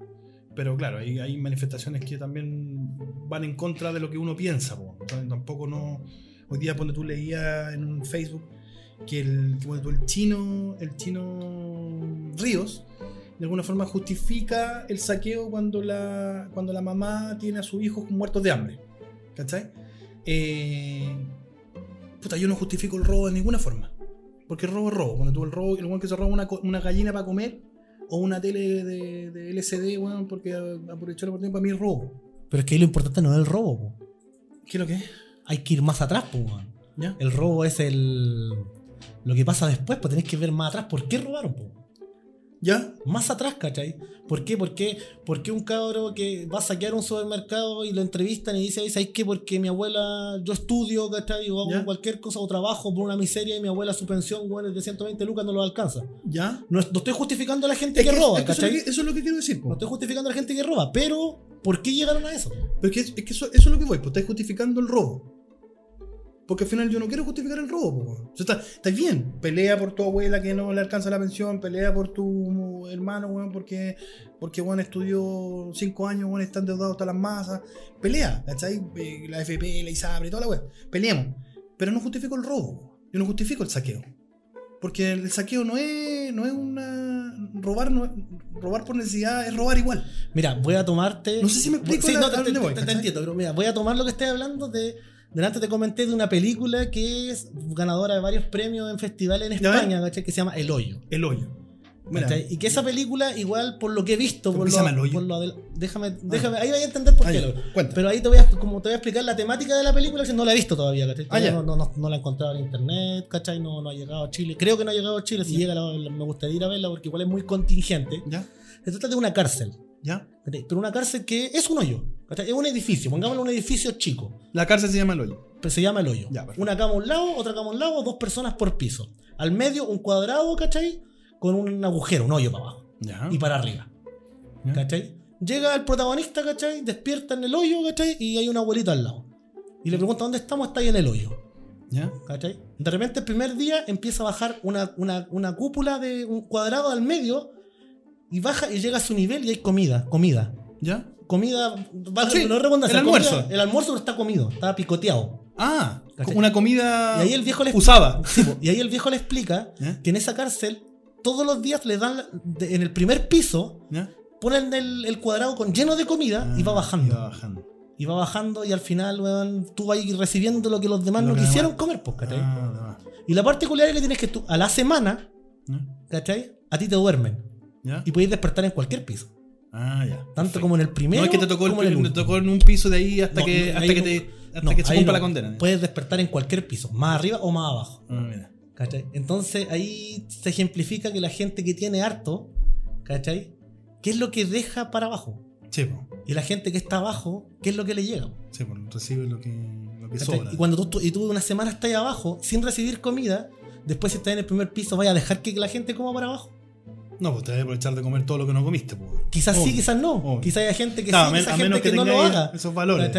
Pero claro, hay, manifestaciones que también van en contra de lo que uno piensa. tampoco no. Hoy día, cuando tú leías en un Facebook que el, tú, el chino, el chino Ríos, de alguna forma justifica el saqueo cuando la, cuando la mamá tiene a sus hijos muertos de hambre. ¿Cachai? Eh, puta, yo no justifico el robo de ninguna forma. Porque el robo es robo. Cuando tú el robo, el que se roba una, una gallina para comer o una tele de, de LCD, weón, porque aprovechó la oportunidad para mí robo. Pero es que ahí lo importante no es el robo, po. ¿Qué es lo que es? hay que ir más atrás, po, weón. ¿Ya? El robo es el lo que pasa después, pues tenés que ver más atrás. ¿Por qué robaron, po? ¿Ya? Más atrás, ¿cachai? ¿Por qué? ¿Por qué? ¿Por qué un cabro que va a saquear un supermercado y lo entrevistan y dice, ¿sabes qué? Porque mi abuela, yo estudio, ¿cachai? O hago Ya. cualquier cosa o trabajo por una miseria y mi abuela su pensión, weón, es de 120 lucas, no lo alcanza. ¿Ya? No, es- no estoy justificando a la gente Es que, que- roba, es que eso, es ¿cachai? que, eso es lo que quiero decir. po. No estoy justificando a la gente que roba, pero ¿por qué llegaron a eso? Pero es que, es que eso, eso es lo que voy, pues estáis justificando el robo. Porque al final yo no quiero justificar el robo. po. O sea, está, está bien, pelea por tu abuela que no le alcanza la pensión, pelea por tu hermano, weón, porque, porque weón, estudió cinco años, weón, está endeudado hasta las masas. Pelea, ¿cachai? Eh, La FP, la ISAPRE, toda la weón. Peleemos. Pero no justifico el robo. Yo no justifico el saqueo. Porque el saqueo no es, no es una. Robar, no robar por necesidad es robar igual. Mira, voy a tomarte. No sé si me explico Sí, la- no, te, entiendo, pero mira, voy a tomar lo que estoy hablando de. Delante te comenté de una película que es ganadora de varios premios en festivales en. España, ¿cachai? Que se llama El Hoyo. El hoyo. Mira. Y que esa película, igual por lo que he visto, ¿Por lo, se llama El Hoyo? por lo del- déjame, déjame, ahí vais a entender por qué. cuenta. Pero ahí te voy a, como te voy a explicar la temática de la película, que no la he visto todavía, ¿cachai? Ah, no, no, no- no la he encontrado en internet, ¿cachai? No, no ha llegado a Chile. Creo que no ha llegado a Chile. Si llega, la- me gustaría ir a verla porque igual es muy contingente. ¿Ya? Se trata de una cárcel. ¿Ya? Pero una cárcel que es un hoyo. Es un edificio, pongámoslo un edificio chico. La cárcel se llama el hoyo. Pero se llama el hoyo. Ya, una cama a un lado, otra cama a un lado, dos personas por piso. Al medio un cuadrado, ¿cachai? Con un agujero, un hoyo para abajo ¿Ya? y para arriba. ¿Ya? ¿Cachai? Llega el protagonista, ¿cachai? Despierta en el hoyo, ¿cachai? Y hay una abuelita al lado. Y le pregunta, ¿dónde estamos? Está ahí en el hoyo. ¿Ya? ¿Cachai? De repente el primer día empieza a bajar una, una, una cúpula de un cuadrado al medio y baja y llega a su nivel y hay comida, comida. ¿Ya? Comida, va, Sí, no redundancia, el comida- almuerzo. el almuerzo no está comido, está picoteado. Ah, ¿Cachai? una comida Y ahí el viejo le usada. Sí, y ahí el viejo le explica que en esa cárcel todos los días le dan de- en el primer piso ponen el, el cuadrado con lleno de comida y va Ah, bajando. y va bajando. Y va bajando y al final, weón, tú vas recibiendo lo que los demás Lo no quisieron demás. comer, pues, ¿cachai? Ah, Y la particularidad que tienes es que tú, a la semana. ¿cachai? A ti te duermen. ¿Ya? Y puedes despertar en cualquier piso. Ah, ya. Tanto Perfecto. como en el primero No es que te tocó, el, en el prim- te último. tocó en un piso de ahí hasta No, que, hasta que, te, hasta no, que se cumpla no. la condena. Puedes despertar en cualquier piso, más arriba o más abajo. Ah, mira. ¿Cachai? Entonces ahí se ejemplifica que la gente que tiene harto, ¿cachai? ¿Qué es lo que deja para abajo? Sí. Y la gente que está abajo, ¿qué es lo que le llega? Sí, po, recibe lo que, lo que sobra. Y cuando tú, tú- y tú una semana estás ahí abajo sin recibir comida, después si estás en el primer piso, ¿vaya a dejar que la gente coma para abajo? No, pues te vas a aprovechar de comer todo lo que no comiste, po. Quizás sí, Obvio. quizás no. Obvio. Quizás haya gente que Claro, sí, a quizás a gente menos que, que no lo haga. esos valores.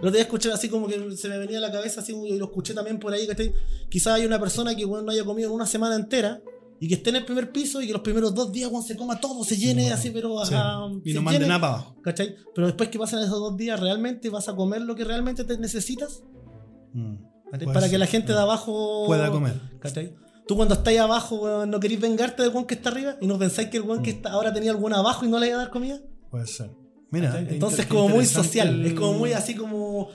Lo te escuché así como que se me venía a la cabeza, así y lo escuché también por ahí, ¿cachai? Quizás hay una persona que bueno, no haya comido en una semana entera y que esté en el primer piso y que los primeros dos días bueno, se coma todo, se llene Bueno, así, pero Sí. ajá, y no mande nada para abajo. ¿Cachai? Pero después que pasan esos dos días, ¿realmente vas a comer lo que realmente te necesitas? Mm. Para ser, que la gente de abajo Pueda comer. ¿Cachai? Tú cuando estáis abajo, weón, no queréis vengarte del weón que está arriba y no pensáis que el weón que Mm. está, ahora tenía algún abajo y no le iba a dar comida. Puede ser. Mira, Entonces es como muy social, el- es como muy así como,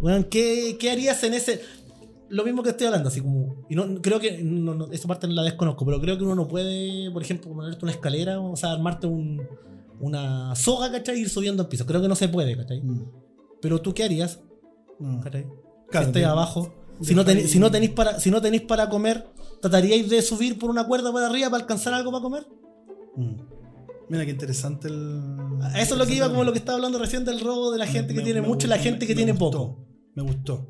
weón, ¿qué, qué harías en ese... Lo mismo que estoy hablando, así como... Y no, creo que... No, no, esa parte no la desconozco, pero creo que uno no puede, por ejemplo, ponerte una escalera, o sea, armarte un, una soga, ¿cachai? Y ir subiendo al piso. Creo que no se puede, ¿cachai? Mm. Pero tú, ¿qué harías? Mm. ¿cachai? Claro, si estáis de- abajo. Si no, tenéis, si, no tenéis para, si no tenéis para comer, ¿trataríais de subir por una cuerda para arriba para alcanzar algo para comer? Mm. Mira qué interesante el. Eso es lo que iba como lo que estaba hablando recién del robo de la gente Me- que tiene me mucho y la gente me- que me tiene gustó, poco. Me gustó.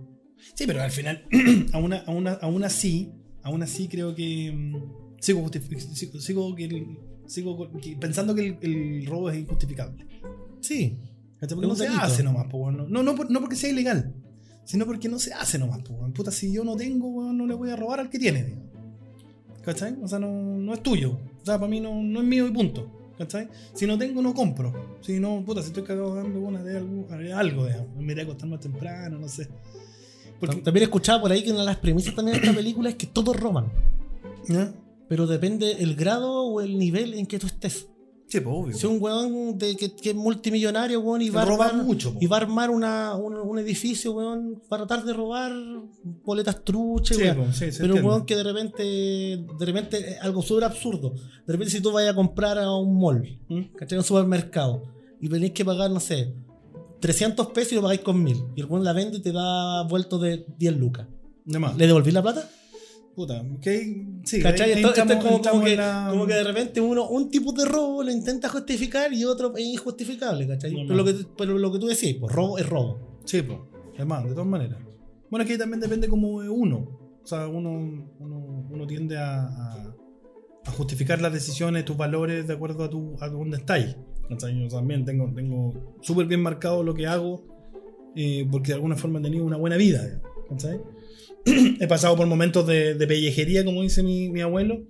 Sí, pero al final, aún, aún, aún así, aún así creo que. mm, Sigo, sigo, sigo que el- sigo que- pensando que el, el robo es injustificable. Sí. ¿Cachai? Porque Es no se hace nomás, po, no, no, por- no porque sea ilegal, sino porque no se hace nomás. Weón. Puta, si yo no tengo, weón, no le voy a robar al que tiene. digamos. ¿Cachai? O sea, no, no es tuyo. O sea, para mí no, no es mío y punto. ¿Cachai? Si no tengo, no compro. Si no, puta, si estoy cagado dando una de algo, haré algo, digamos. Me iré a acostar más temprano, no sé. Porque, También he escuchado por ahí que una de las premisas también de esta película es que todos roban. Pero depende el grado o el nivel en que tú estés. Sí, pues obvio. Si un weón de, que, que es multimillonario, weón, y va, a roba armar- mucho. y va a armar una, un, un edificio, weón, para tratar de robar boletas truches, Sí, weón. po, sí, Pero un weón que de repente, de repente, es algo súper absurdo. De repente, si tú vas a comprar a un mall, ¿Mm? ¿cachai? Un supermercado, y tenéis que pagar, no sé, 300 pesos y lo pagáis con 1000. Y el weón la vende y te da vuelto de 10 lucas. De más. ¿Le devolví la plata? Puta, que sí, ¿Cachai? Esto- esto es como, como que, la- como que de repente uno, un tipo de robo lo intenta justificar y otro es injustificable, ¿cachai? No, pero. Lo que, pero lo que tú decías, pues robo es robo. Sí, pues. Además, de todas maneras. Bueno, es que también depende como uno. O sea, uno, uno, uno tiende a, a, a justificar las decisiones, tus valores de acuerdo a tu a dónde estáis. ¿Cachai? Yo también tengo, tengo súper bien marcado lo que hago eh, porque de alguna forma he tenido una buena vida. ¿cachai? he pasado por momentos de, de pellejería, como dice mi, mi abuelo,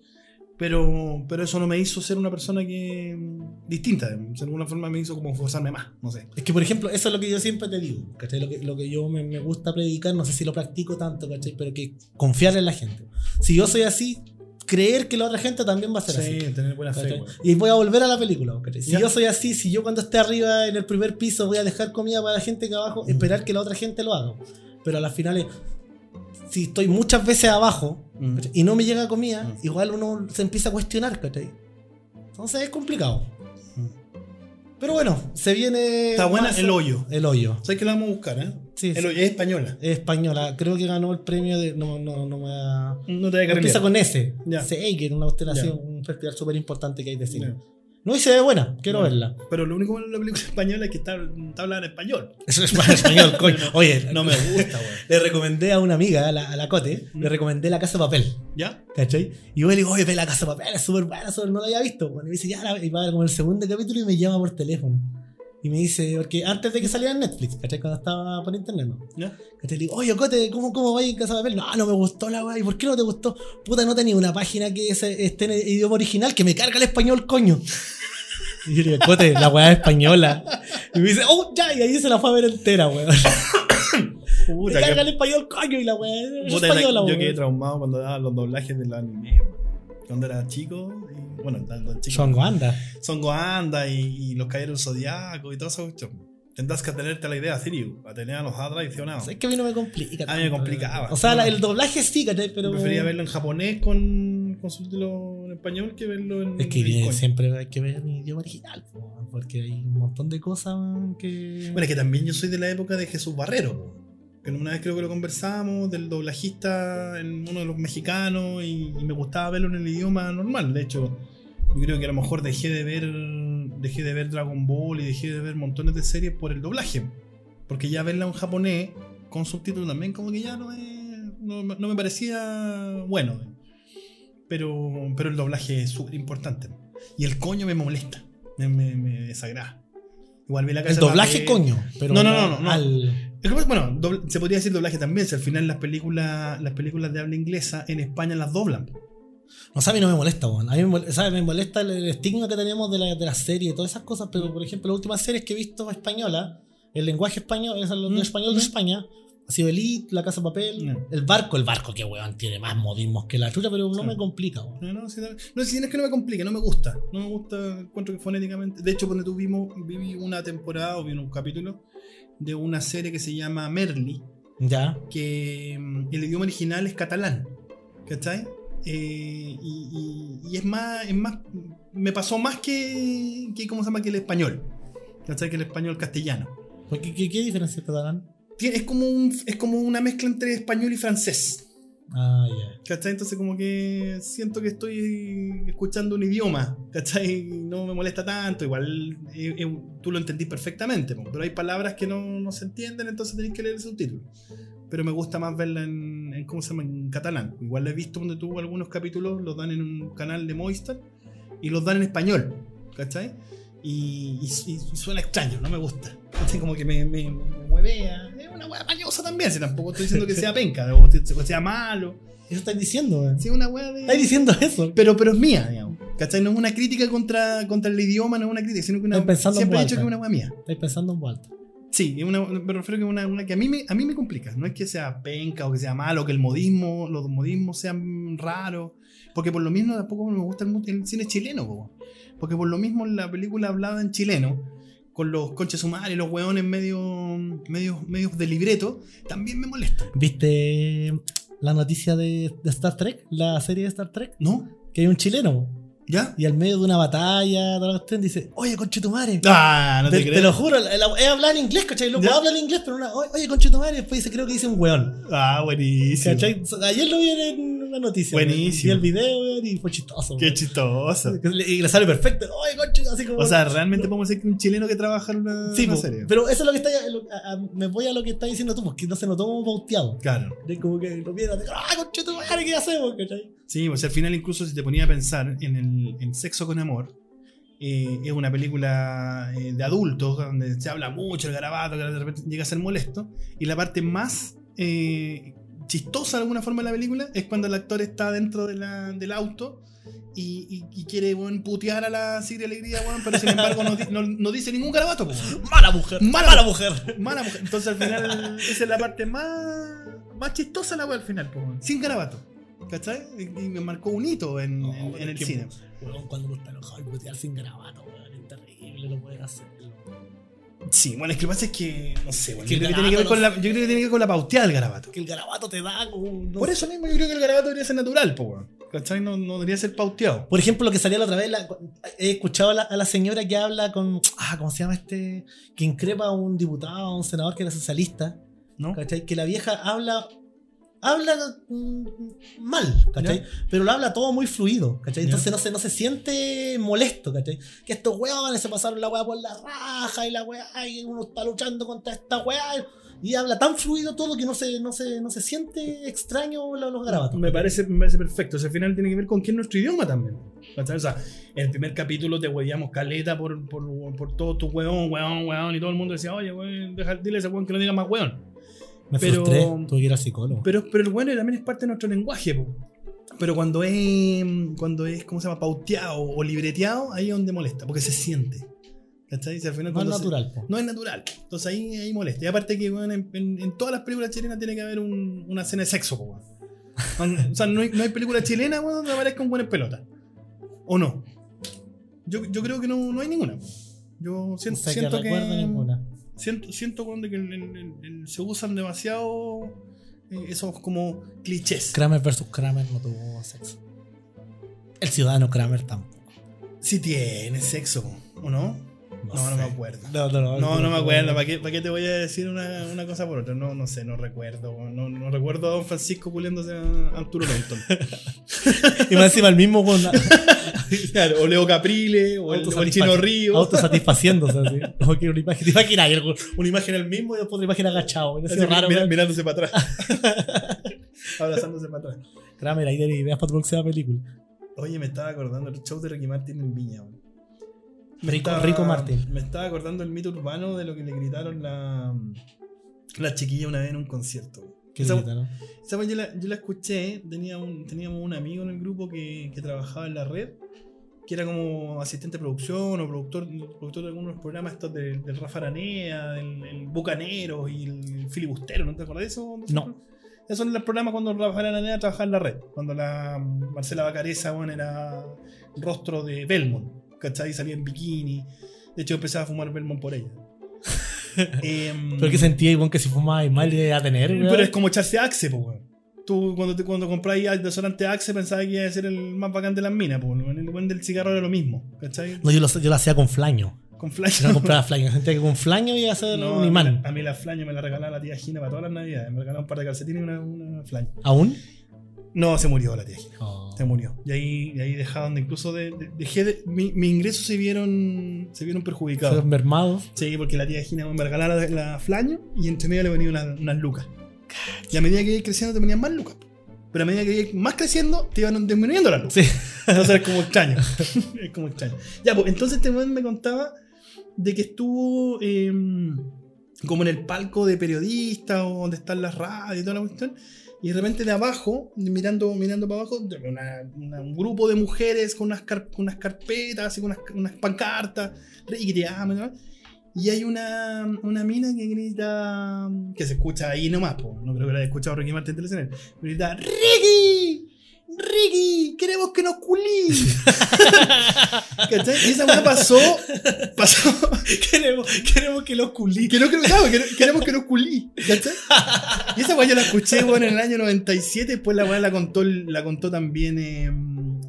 pero, pero eso no me hizo ser una persona que distinta. De alguna forma me hizo como forzarme más, no sé. Es que, por ejemplo, eso es lo que yo siempre te digo, ¿cachai? Lo que, lo que yo me, me gusta predicar, no sé si lo practico tanto, ¿cachai? Pero que confiar en la gente. Si yo soy así, creer que la otra gente también va a ser así. Sí, tener buena fe. Y voy a volver a la película. ¿cachai? Si Ya. yo soy así, si yo cuando esté arriba en el primer piso voy a dejar comida para la gente que abajo, esperar que la otra gente lo haga. Pero a las finales, si estoy muchas veces abajo Mm. y no me llega comida, Mm. igual uno se empieza a cuestionar. ¿cachai? Entonces es complicado. Mm. Pero bueno, se viene. Está buena El Hoyo. El hoyo. ¿Sabes que la vamos a buscar, eh? Sí, El sí. Hoyo es española. Es española. Creo que ganó el premio de. No, no, no me da. No te voy a Empieza con S. Ya. Seiger, una constelación, un festival súper importante que hay de cine. Ya. No, y se ve buena, quiero Ya. verla. Pero lo único bueno de la película española es que está, está hablada en español. Eso es para español, coño. Oye, No me gusta, weón. le recomendé a una amiga, a la, a la Cote, Mm. le recomendé La Casa de Papel. ¿Ya? ¿Cachai? Y yo le digo, oye, ve La Casa de Papel, es súper buena, súper- no la había visto. Bueno, y me dice, ya, la, y va a ver como el segundo capítulo y me llama por teléfono. Y me dice, porque antes de que saliera en Netflix, ¿cachai? Cuando estaba por internet, ¿no? ¿Ya? ¿Cachai? Le digo, oye, Cote, ¿cómo, cómo vais en Casa de Papel? No, no me gustó la weá. ¿Y por qué no te gustó? Puta, no tenía una página que esté en el idioma original que me carga el español, coño. Y yo le digo, Cote, la weá es española. Y me dice, oh, ya, y ahí se la fue a ver entera, weón. Me carga que- el español, coño, y la weá es española, yo weón. quedé traumado cuando daban los doblajes del anime. Cuando era chico, y, bueno, tanto chico. Son Wanda. Son Goanda y, y los Caballeros Zodiaco y todo eso. cuestión. Tendrás que atenerte a la idea, Siriu, a tener a los A traicionados. Es que a mí no me complica. A mí me complicaba. O sea, la- el doblaje sí. Pero. Prefería verlo en japonés con, con subtítulos en español que verlo en. Es que en siempre hay que ver en idioma original, porque hay un montón de cosas que. Bueno, es que también yo soy de la época de Jesús Barrero. Una vez creo que lo conversamos, del doblajista en uno de los mexicanos, y, y me gustaba verlo en el idioma normal. De hecho, yo creo que a lo mejor dejé de ver dejé de ver Dragon Ball y dejé de ver montones de series por el doblaje. Porque ya verla en japonés con subtítulos también como que ya no me, no, no me parecía bueno. Pero, pero el doblaje es súper importante. Y el coño me molesta, me, me, me desagrada. Igual vi la el casa de doblaje, papel. coño. Pero No, no, no, no, no. al- Es que, Bueno, doble- se podría decir doblaje también, si al final las películas, las películas de habla inglesa en España las doblan. No mí no me molesta, weón. A mí me molesta, ¿sabes? Me molesta el, el estigma que tenemos de la, de la serie y todas esas cosas, pero por ejemplo, las últimas series que he visto española, el lenguaje español, es el Mm, español de mm. España, ha sido Elite, La Casa de Papel. El Barco, El Barco, que weón, tiene más modismos que la chucha, pero no Sí. me complica, weón. No, no, si, no, si no es que no me complique, no me gusta. No me gusta, encuentro que fonéticamente. De hecho, cuando tuvimos, viví una temporada o vi un capítulo de una serie que se llama Merly, Ya. que mm, el idioma original es catalán. ¿Cachai? Eh, y, y- y es más, es más. Me pasó más que, que. ¿Cómo se llama? Que el español. ¿Cachai? Que el español castellano. ¿Por ¿Qué, qué, qué diferencia darán? Tiene- es, como un, es como una mezcla entre español y francés. Ah, ya. ¿Cachai? Entonces como que siento que estoy escuchando un idioma, ¿cachai? No me molesta tanto, igual eh, eh, tú lo entendís perfectamente, pero hay palabras que no, no se entienden, entonces tenés que leer el subtítulo. Pero me gusta más verla en, en, ¿cómo se llama? En catalán. Igual he visto donde tuvo algunos capítulos, los dan en un canal de Movistar y los dan en español, ¿cachai? Y, y- y- suena extraño, no me gusta. ¿cachai? Como que me, me, me huevea. Una hueá pañosa también, si tampoco estoy diciendo que sea penca o que sea malo. Eso estás diciendo, weón. Sí, una weá de. Estás diciendo eso. Pero, pero es mía, digamos. ¿Cachai? No es una crítica contra, contra el idioma, no es una crítica, sino que una. Estoy pensando en siempre he voz dicho que es una weá mía. Estás pensando en vuelta. Sí, una, me refiero que es una, una que a mí, me, a mí me complica. No es que sea penca o que sea malo, que el modismo, los modismos sean raros. Porque por lo mismo tampoco me gusta el, cine chileno, po. Porque por lo mismo la película hablada en chileno, con los conches sumares y los hueones medio, medio, medio de libreto, también me molesta. ¿Viste la noticia de, de Star Trek? La serie de Star Trek. ¿No? Que hay un chileno. ¿Ya? Y al medio de una batalla, toda la cuestión, dice, oye, conchetumare. Ah, no te, te, crees. te lo juro, es hablar en inglés, ¿cachai? Loco habla en inglés, pero una, oye, conchetumare, después dice, creo que dice un weón. Ah, buenísimo. ¿Cachai? Ayer lo vi en una noticia. Buenísimo. Vi el video, weón, y fue chistoso. Qué weón. chistoso. Y le sale perfecto. Oye, conche, así como. O sea, realmente podemos decir que un chileno que trabaja en una, sí, una serie. pero eso es lo que está. lo- a- a- me voy a lo que estás diciendo tú, porque no se notó como pauteado. Claro. Es como que lo vieron, ¡ah, conchetumare, qué hacemos! ¿cachai? Sí, o sea, al final incluso si te ponía a pensar en el en Sexo con Amor, eh, es una película eh, de adultos, donde se habla mucho el garabato, que de repente llega a ser molesto. Y la parte más eh, chistosa de alguna forma de la película es cuando el actor está dentro de la- del auto y, y- y quiere weón, putear a la Sigrid Alegría, pero sin embargo no, no- no dice ningún garabato. Mala mujer. Mala Mala, mujer. Mala mujer. Entonces al final esa es la parte más, más chistosa la wea al final, sin garabato. ¿Cachai? Y, y me marcó un hito en, No, en- en el cine. cuando uno está enojado y putear sin grabato, weón, es terrible, no poder hacerlo. Sí, bueno, es que lo que pasa es que, no sé, bueno, yo, creo que tiene que ver con la, yo creo que tiene que ver con la pauteada del garabato. Que el garabato te da como. no Por eso mismo yo creo que el garabato debería ser natural, po, weón. ¿Cachai? No, no debería ser pauteado. Por ejemplo, lo que salía la otra vez, la- he escuchado a la, a la señora que habla con. Ah, ¿cómo se llama este? Que increpa a un diputado, a un senador que era socialista. ¿No? ¿Cachai? Que la vieja habla. Habla mm, mal, ¿cachai? Ya. Pero lo habla todo muy fluido, ¿cachai? Entonces no se, no se siente molesto, ¿cachai? Que estos weones se pasaron la weá por la raja y la weá, y uno está luchando contra esta weá. Y habla tan fluido todo que no se, no se, no se siente extraño los, los garabatos. Me parece, me parece perfecto. O sea, al final tiene que ver con quién es nuestro idioma también. ¿Cachai? O sea, en el primer capítulo te huevíamos caleta por, por, por todo tu weón, weón, weón. Y todo el mundo decía, oye, weón, deja, dile a ese weón que no diga más weón. Me pero- frustré, tuve que ir al psicólogo. Pero, pero el bueno también es parte de nuestro lenguaje, po. Pero cuando es, cuando es, ¿cómo se llama? Pauteado o libreteado, ahí es donde molesta, porque se siente. ¿Cachai? Si al final no es se- natural, no es natural. Entonces ahí, ahí molesta. Y aparte que, bueno, en, en- en todas las películas chilenas tiene que haber un- una escena de sexo, po. O sea, no hay, no hay película chilena, donde aparezca un buen en pelota. ¿O no? Yo, yo creo que no, no hay ninguna. po. Yo siento, sé siento que que. Siento, siento de que el- se usan demasiado eh, esos como clichés. Kramer versus Kramer no tuvo sexo. El ciudadano Kramer tampoco. Si tiene sexo, ¿o no? No, no, me acuerdo. No, no, no, No, no me acuerdo. ¿Para qué, para qué te voy a decir una, una cosa por otra? No, no sé, no recuerdo. No, no recuerdo a Don Francisco culiándose a Arturo Longton. Y más encima el mismo con claro, o Leo Caprile, o el, o el Chino Río. autosatisfaciéndose así. Como que una imagen, te imaginas una imagen el mismo y después otra imagen agachado. Así, raro, mira- mirándose para atrás. Abrazándose para atrás. Kramer, ahí tenés ideas para tu próxima película. Oye, me estaba acordando el show de Ricky Martin en Viña. weón. Me Rico- estaba- Rico Martin. Me estaba acordando el mito urbano de lo que le gritaron la, la chiquilla una vez en un concierto. Qué Esa- bonita, ¿no? Esa yo la, yo la escuché, tenía un, teníamos un amigo en el grupo que, que trabajaba en la red, que era como asistente de producción o productor, productor de algunos programas estos del, del Rafa Aranea, del el Bucanero y el Filibustero, ¿no te acordás de eso? No. Esos son los programas cuando Rafa Aranea trabajaba en la red, cuando la Marcela Bacareza bueno, era rostro de Belmont, ¿cachai? Salía en bikini, de hecho empezaba a fumar Belmont por ella. Em, Pero que sentía igual que si fumaba mal le iba a tener, pero es como echarse Axe, pues, weón. Tú cuando, te, cuando compráis desodorante Axe pensabas que iba a ser el más bacán de las minas, pues. El buen del cigarro era lo mismo, ¿cachai? No, yo lo, yo lo hacía con flaño. Con flash. Yo no compraba flaño. Sentía que con flaño iba a ser No, un a, imán. mí, la- a mí la flaño me la regalaba la tía Gina para todas las navidades. Me regalaba un par de calcetines y una, una flaño. ¿Aún? No, se murió la tía Gina. Oh. Se murió. Y ahí, y ahí dejaron de incluso de, de- dejé de. Mi, mis ingresos se vieron. se vieron perjudicados. Fueron mermados. Sí, porque la tía Gina me regalaba la, la flaño y entre medio le venía una- unas lucas. Y a medida que ibas creciendo te venían más lucas. Pero a medida que ibas más creciendo te iban disminuyendo las lucas. Sí. Entonces es como extraño. es como extraño. Ya, pues entonces este me contaba de que estuvo eh, como en el palco de periodistas o donde están las radios y toda la cuestión. Y de repente de abajo, mirando, mirando para abajo, una- una- un grupo de mujeres con unas, car- con unas carpetas y con unas, unas pancartas, Ricky te amo, y demás. Y hay una, una mina que grita, que se escucha ahí nomás, po. no creo que la haya escuchado Ricky Martin en grita, ¡Ricky! ¡Ricky! ¡Queremos que nos culí! ¿Cachai? Y esa weá pasó, pasó, queremos, queremos que los culí. que no claro, que- queremos que nos culí, ¿cachai? Y esa weá yo la escuché, weón, en el año 97, después la weá la contó, la contó también, eh,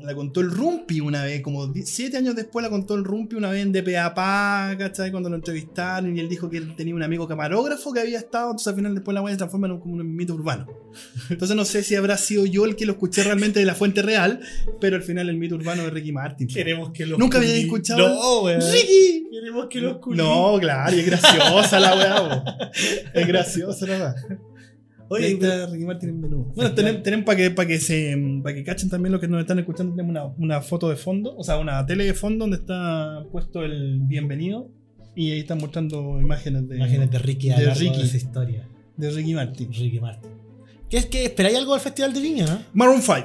la contó el Rumpi una vez, como 7 años después la contó el Rumpi una vez en DPAPA, ¿cachai? Cuando lo entrevistaron y él dijo que él tenía un amigo camarógrafo que había estado, entonces al final después la weá se transforma en un- como un mito urbano. Entonces no sé si habrá sido yo el que lo escuché realmente de la fuente real, pero al final el mito urbano de Ricky Martin. Queremos que los Nunca había escuchado- No, weón. ¡Ricky! Queremos que los culí. No, claro, y es graciosa la weá. Es graciosa la weá. Ahí está Ricky Martin en menú. Bueno, tenemos, tenemos para que, para que se para que cachen también los que nos están escuchando, tenemos una, una foto de fondo, o sea, una tele de fondo donde está puesto el bienvenido y ahí están mostrando imágenes de, Imágenes de Ricky de Ricky. de esa historia. de Ricky Martin. Ricky Martin. ¿Qué es que esperáis algo del Festival de Viña, no? Maroon 5.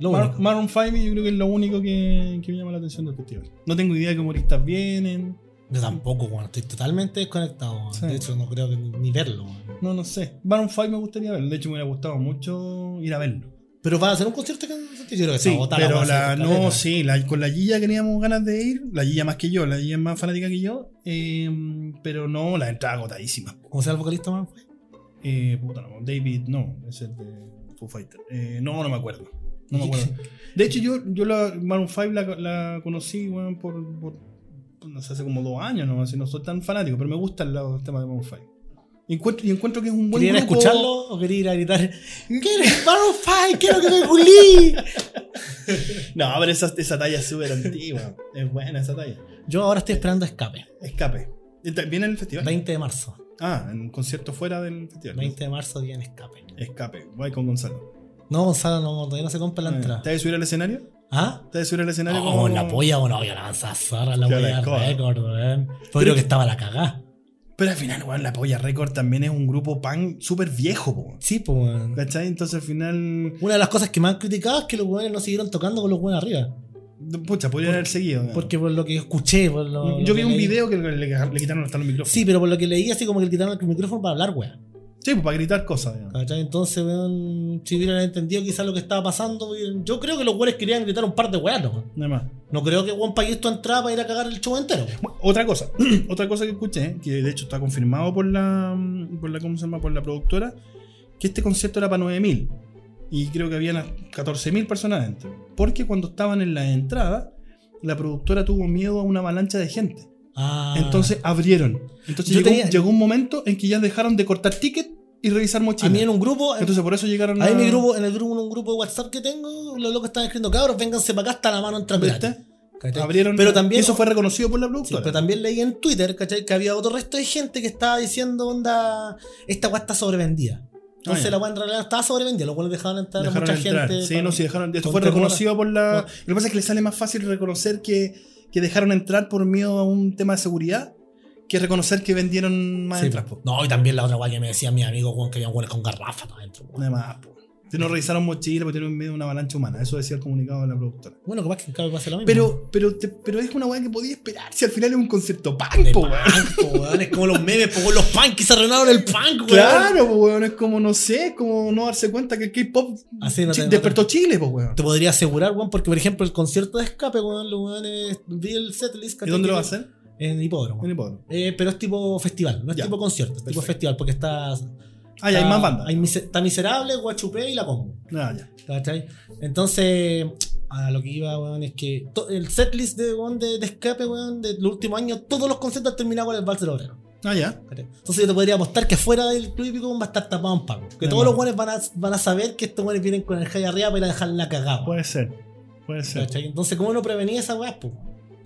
Lo Mar- único. Maroon 5 yo creo que es lo único que, que me llama la atención del festival. No tengo idea de qué humoristas vienen. Yo tampoco, bueno, estoy totalmente desconectado. Sí. De hecho, no creo que ni, ni verlo. weón. No, no sé. Maroon 5 me gustaría verlo. De hecho, me hubiera gustado mucho ir a verlo. Pero van a hacer un concierto que yo creo que se Sí, va agotar pero la, no, sí, la- con la Gilla teníamos ganas de ir. La Gilla más que yo, la Gilla es más fanática que yo. eh, pero no, la entrada agotadísima. ¿Cómo se llama el vocalista, man? Eh, puta, no, David, no, es el de Foo Fighter. Eh, no, no me acuerdo. No me acuerdo. De hecho, yo, yo la Maroon 5 la, la conocí, weón, por, por, no sé, hace como dos años, ¿no? Así, no soy tan fanático, pero me gustan los temas de Maroon 5. Y encuentro, y encuentro que es un buen ¿Quería grupo. escucharlo o quería ir a gritar? ¡Quiero Maroon 5! ¡Quiero que me culí! No, pero esa, esa talla es súper antigua. Es buena esa talla. Yo ahora estoy esperando Escape. Escape. ¿Viene el festival? 20 de marzo. Ah, en un concierto fuera del festival. 20 de marzo viene Escape. Escape. Voy con Gonzalo. No, Gonzalo, no, todavía no se compra la Eh, entrada. ¿Te vas a subir al escenario? ¿Ah? ¿Te subir al escenario? No, como- la polla, bueno, yo zorra la Qué polla la cosa. récord, weón. Pero creo que estaba la cagá. Pero al final, weón, la Polla Record también es un grupo punk súper viejo, po. Sí, pues, weón. ¿Cachai? Entonces al final. Una de las cosas que más han criticado es que los weones no siguieron tocando con los weones arriba. Pucha, podrían haber seguido. ¿no? Porque por lo que escuché, por lo, Yo lo vi un leí- video que le, le- le quitaron hasta los micrófonos. Sí, pero por lo que leí, así como que le quitaron el micrófono para hablar, weón. Sí, pues para gritar cosas. ¿Cachai? Entonces, weón, si hubieran entendido quizás lo que estaba pasando, weón, yo creo que los weones querían gritar un par de weas, ¿no? Nada más. No creo que Juan Payés tu entrada para ir a cagar el show entero. Bueno, Otra cosa, otra cosa que escuché, que de hecho está confirmado por la, por la, ¿cómo se llama? Por la productora, que este concierto era para 9000 y creo que habían 14000 personas adentro. Porque cuando estaban en la entrada, la productora tuvo miedo a una avalancha de gente. Ah. Entonces abrieron. Entonces llegó, tenía- llegó un momento en que ya dejaron de cortar ticket y revisar a mochilas. mí en un grupo, Entonces por eso llegaron a mí a- en mi grupo, en el grupo, en un grupo de WhatsApp que tengo, los locos están escribiendo, cabros, vénganse para acá hasta la mano. ¿Cachai? Abrieron, pero también, eso fue reconocido por la sí, productora. pero también leí en Twitter, ¿cachai? Que había otro resto de gente que estaba diciendo, onda, esta weá está sobrevendida. Entonces Ah, ya. la weá en realidad estaba sobrevendida, los buenos dejaban entrar a Dejaron mucha entrar. gente. Sí, no, sí, dejaron. Esto fue reconocido por la. No. Lo que pasa es que le sale más fácil reconocer que, que dejaron entrar por miedo a un tema de seguridad que reconocer que vendieron más Sí. No, y también la otra weá que me decían mis amigos, weón, que habían weones con garrafas adentro, weón. Nada más, po. Si no revisaron mochila porque tienen miedo a una avalancha humana. Eso decía el comunicado de la productora. Bueno, capaz que en pase lo mismo. Pero, pero, te- pero es una weá que podía esperar. Si al final es un concierto de punk, po, weón. punk, es como los memes, po, los punkies se arruinaron el punk, weón. Claro, po, weón. Es como, no sé, como no darse cuenta que el K-pop Así no chi- te- despertó Chile, po, weón. Te podría asegurar, weón, porque por ejemplo el concierto de escape, weón, los weones vi el setlist. ¿Y dónde lo Que- va a hacer? En hipódromo. En Hipódromo. Eh, pero es tipo festival, no es Ya. tipo concierto, es tipo festival, porque está. Ah, ya hay más bandas. hay está Miserable, Guachupé y la Combo. Ah, ya. ¿Cachai? Entonces, a lo que iba, weón, es que el setlist de, weón, de, de escape, weón, de los últimos años, todos los conciertos han terminado con el Vals del Obrero. Ah, ya. Entonces yo te podría apostar que fuera del club hípico va a estar tapado un pago. Que De todos los buenos van a, van a saber que estos buenos vienen con el high arriba para ir a dejar la cagada. Puede ser. Puede ser. ¿Cachai? Entonces, ¿cómo no prevenía esa weá?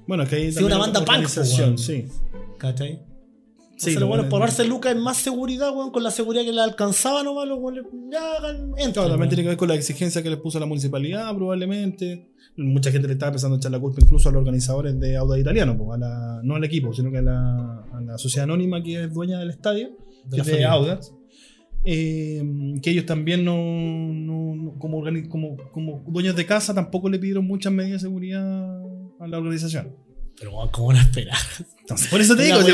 Bueno, que hay Sí, una banda punk, sí. ¿Cachai? Sí, Entonces, bueno, por darse lucas en más seguridad, weón, con la seguridad que le alcanzaba nomás, los buenos ya hagan, entren. Claro, también tiene que ver con la exigencia que les puso la municipalidad, probablemente. Mucha gente le estaba empezando a echar la culpa incluso a los organizadores de Auda Italiano, pues, a la- no al equipo, sino que a la, a la sociedad anónima que es dueña del estadio, De que es de. Audax. eh, que ellos también no, no- no- como, organi- como, como dueños de casa tampoco le pidieron muchas medidas de seguridad a la organización. Pero, ¿cómo no esperar? Entonces, por eso te digo, es un-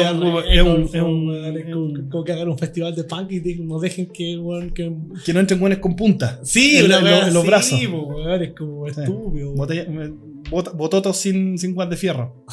es un- es un- es un- como que hagan un festival de punk y nos dejen que, weón, que... que no entren buenos con punta. Sí, en, una en los- en los así, brazos. po, es como Sí. estúpido. Botella- bot- bototos sin, sin guante de fierro.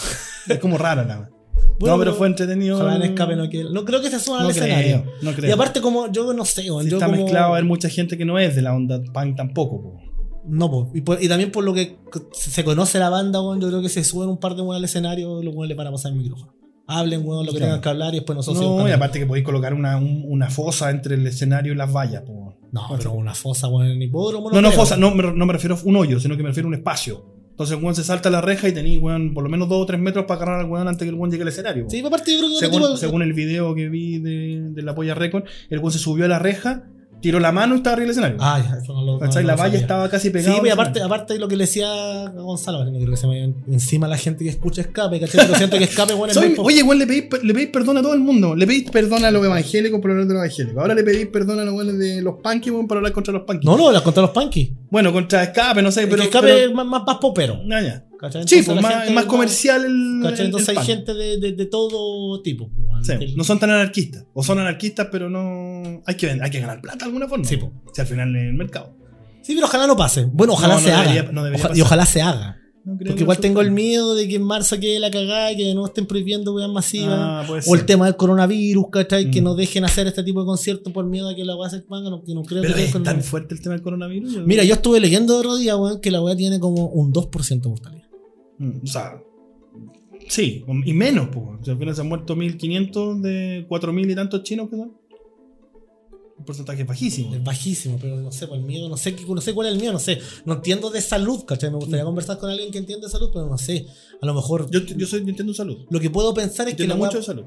es como rara la. Bueno, no, pero fue entretenido. Ojalá en escape no que No creo que se suban No al escenario. creo, no creo. Y aparte, como yo no sé, Si yo está como... mezclado, a haber mucha gente que no es de la onda punk tampoco. po. No, po. Y, por- y también por lo que se conoce la banda, weón, yo creo que se suben un par de weón al escenario, los weones le van a pasar el micrófono. Hablen, weón, lo que Claro. tengan que hablar y después nosotros... No, y aparte que podéis colocar una, un- una fosa entre el escenario y las vallas. po. No, pero una fosa, weón, en hipódromo. No, no, creo. fosa, no, me- no me refiero a un hoyo, sino que me refiero a un espacio. Entonces el weón se salta la reja y tenéis, weón, por lo menos dos o tres metros para agarrar al weón antes que el weón llegue al escenario. Sí, aparte yo creo que según, tipo- según el video que vi de, de la polla récord, el weón se subió a la reja tiró la mano y estaba arriba del escenario. Ah, ya, eso no lo. ¿Cachai? no la lo valla sabía. estaba casi Sí, pegada. pero al aparte, aparte de lo que le decía Gonzalo, no creo que se me encima la gente que escucha escape, ¿cachai? Pero siento que escape, bueno, Soy- oye, igual le pedís, le pedís perdón a todo el mundo. Le pedís perdón a los evangélicos por hablar de los evangélicos. Ahora le pedís perdón a los buenos de los punky weón, por hablar contra los punky. No, no, contra los punky. Bueno, contra escape, no sé, Pero pero. escape pero- más, más popero. Ah, ya. ¿Cachai? Sí, pues más, más comercial el. ¿cachai? Entonces el hay pan. gente de, de, de todo tipo. pues. Sí, Que- no son tan anarquistas. O son anarquistas, pero no. Hay que, hay que ganar plata de alguna forma. Sí, po. Si al final es el mercado. Sí, pero ojalá no pase. Bueno, ojalá No, no se haga. debería- no debería Oja- y ojalá se haga. Porque que igual tengo el miedo de que en marzo quede la cagada y que no estén prohibiendo weas masivas. Ah, o el tema del coronavirus, ¿cachai? Que Mm. no dejen hacer este tipo de conciertos por miedo a que la wea se expanda. No, que no creo Pero que es tan fuerte el tema del coronavirus. Mira, yo estuve leyendo otro día, weón, que la wea tiene como un 2% de mortalidad. Mm, O sea. Sí, y menos, pues. al final se han muerto 1500 de 4000 y tantos chinos que son. Un porcentaje bajísimo. Es bajísimo, pero no sé, por el miedo, no sé, no sé cuál es el miedo, no sé. No entiendo de salud, ¿cachai? Me gustaría conversar con alguien que entiende de salud, pero no sé. A lo mejor Yo, yo soy Nintendo Salud. lo que puedo pensar es que Entiendo la wea- mucho de salud.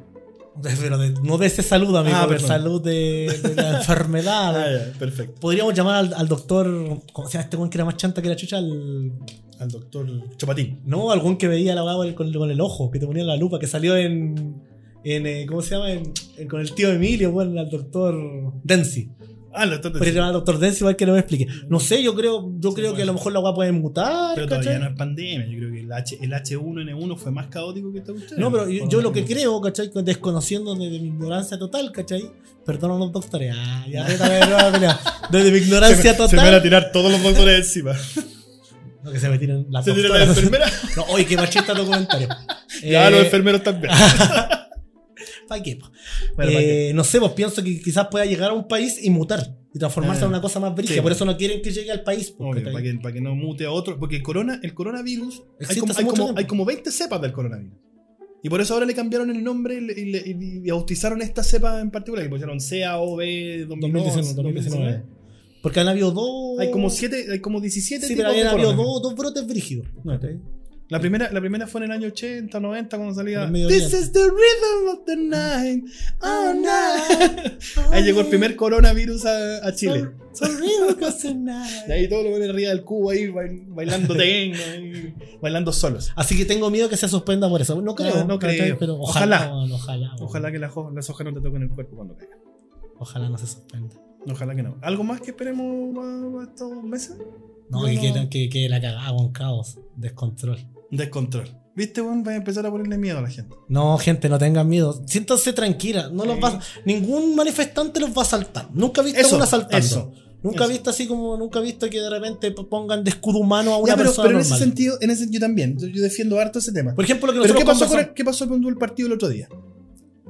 Pero de- no de ese salud, amigo, Ah, salud de, de la enfermedad. Ah, ya, perfecto. Podríamos llamar al, al doctor. ¿Cómo se llama este weón que era más chanta que la chucha? Al, Al doctor Chapatín. no, algún que veía la con, con el ojo, que te ponía la lupa, que salió en. en eh, ¿Cómo se llama? En- en- con el tío Emilio, bueno, al doctor Densi. Ah, el doctor Podría llamar al doctor Densi igual que no me explique. No sé, yo creo, yo Sí, creo que a lo mejor la weá puede mutar. Pero ¿cachai? todavía no es pandemia. Yo creo que el, H, el H1N1 fue más caótico que esta cuestión. No, pero yo, yo lo que creo, ¿cachai? Con- Desconociendo desde mi ignorancia total, ¿cachai? Perdón a los doctores. Ah, ya, ya, ya, ya, ya. Desde mi se, ignorancia me, total. se me van a tirar todos los doctores encima. No, que se me tiren las se tira la doctoras. enfermera. No, oye, qué machista comentario. Ya, Eh, los enfermeros también. ¿pa' qué? Bueno, ¿para Eh, no sé, pues pienso que quizás pueda llegar a un país y mutar y transformarse Ah, en una cosa más brígida. sí, por eso no quieren que llegue al país. pues, para, que, para que no mute a otro. Porque el, corona, el coronavirus. Hay como, hay, como, hay como 20 cepas del coronavirus. Y por eso ahora le cambiaron el nombre y, le- y le- y- y bautizaron esta cepa en particular. Que pusieron CAOV 2019, 2019. Porque han habido dos. Hay como, siete, hay como 17 Sí, pero de habido dos, dos brotes brígidos. No. ¿cachai? La primera, la primera fue en el año 80, 90, cuando salía. This is the rhythm of the night. Oh, night. Ahí llegó el primer coronavirus a, a Chile. Y ahí todos lo ven arriba del cubo ahí bail- bailando tengo, ahí, bailando solos. Así que tengo miedo que se suspenda por eso. No creo, Ah, no ¿cachai? creo. Pero Ojalá. ojalá. Ojalá, que las, ho- las hojas no te toquen el cuerpo cuando caigan. ojalá no se suspenda. Ojalá que no. ¿Algo más que esperemos para, para estos meses? No, no- que, que la cagada con caos, descontrol. Descontrol. ¿Viste, weón? Va a empezar a ponerle miedo a la gente. No, gente, no tengan miedo. Siéntanse tranquila. No los va, ningún manifestante los va a asaltar. Nunca he visto Eso, a uno asaltando. eso, Nunca he visto así como, nunca he visto que de repente pongan de escudo humano a una Ya, pero, persona pero en ese sentido, en ese, yo también. Yo, yo defiendo harto ese tema. Por ejemplo, lo que Pero ¿qué pasó, con el, ¿qué pasó con el partido el otro día?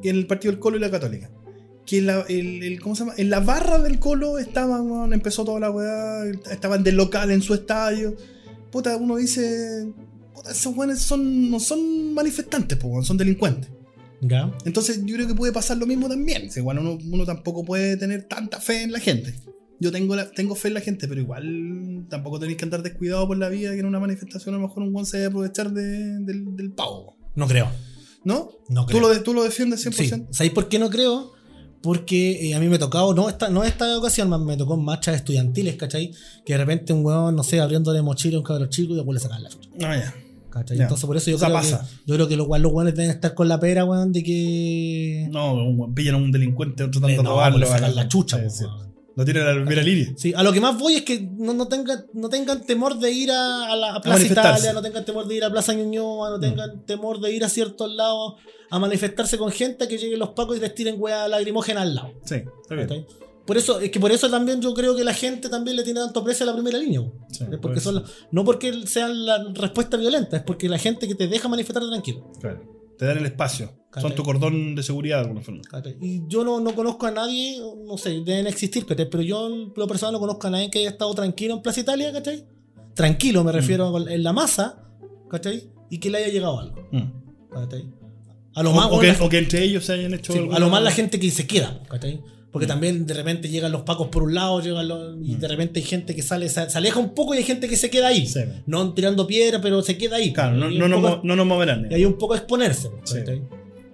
Que el partido del Colo y la Católica. Que la, el, el- ¿cómo se llama? En la barra del Colo estaban, weón, empezó toda la weá, estaban del local en su estadio. Puta, uno dice, puta, esos weones son, no son manifestantes, po, son delincuentes. Ya. Entonces yo creo que puede pasar lo mismo también. Bueno, uno, uno tampoco puede tener tanta fe en la gente. Yo tengo, la, tengo fe en la gente, pero igual tampoco tenéis que andar descuidado por la vida que en una manifestación a lo mejor un weón se a aprovechar de- del, del pavo. No creo. ¿No? No ¿Tú creo. lo, de- ¿Tú lo defiendes 100%? Sí. ¿Sabéis por qué no creo? Porque eh, a mí me ha tocado, no esta, no esta ocasión, me tocó en marchas estudiantiles, ¿cachai? Que de repente un weón, no sé, abriéndole mochila a un cabrón chico y después le sacan la chucha. Ah, ya. Entonces por eso yo O sea, creo pasa. que yo creo que los, los deben estar con la pera, weón, de que. No, un pillan a un delincuente tratando le, de no, robarlo. le sacan ah, la chucha, sí. Lo tiran a la primera línea. Sí, a lo que más voy es que no, no, tengan, no tengan temor de ir a, a la a Plaza. Italia, no tengan temor de ir a Plaza Ñuñoa, no Mm. tengan temor de ir a ciertos lados a manifestarse con gente que lleguen los pacos y les tiren weá lacrimógena al lado. Sí, está bien. ¿cachai? Por eso, es que por eso también yo creo que la gente también le tiene tanto precio a la primera línea. Sí, Es porque son no porque sean la respuesta violenta, es porque la gente que te deja manifestarte tranquilo. Claro. Te dan el espacio. Son tu cordón de seguridad de alguna forma. Y yo no, no conozco a nadie, no sé, deben existir, ¿cachai? pero yo lo personal no conozco a nadie que haya estado tranquilo en Plaza Italia, ¿cachai? Tranquilo, Mm. me refiero a- en la masa, ¿cachai? Y que le haya llegado algo, Mm. ¿cachai? A lo O, más, o que, la- o que entre ellos se hayan hecho. sí, alguna- a lo más la gente que se queda, ¿cachai? Porque Mm. también de repente llegan los pacos por un lado, llegan los- y Mm. de repente hay gente que sale, se, se aleja un poco y hay gente que se queda ahí. Sí. No tirando piedra, pero se queda ahí. Claro, no, no, poco- no nos moverán. y hay un poco a exponerse. Sí.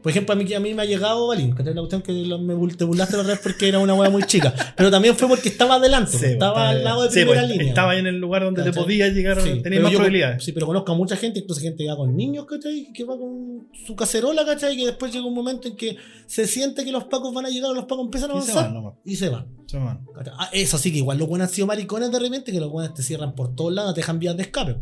Por ejemplo, a mí, a mí me ha llegado Balín, ¿cachai? La cuestión que me te burlaste la otra vez porque era una hueá muy chica. Pero también fue porque estaba adelante, Sí, estaba al lado de sí, primera pues, línea. Estaba ahí en el lugar donde te podías llegar, Sí, tenías más yo- probabilidades. Sí, pero conozco a mucha gente, incluso gente que va con niños, ¿cachai? Que va con su cacerola, ¿cachai? Y que después llega un momento en que se siente que los pacos van a llegar los pacos empiezan a avanzar y se van. Se van. Ah, eso sí, que igual los buenos han sido maricones de repente, que los buenos te cierran por todos lados, te dejan vías de escape.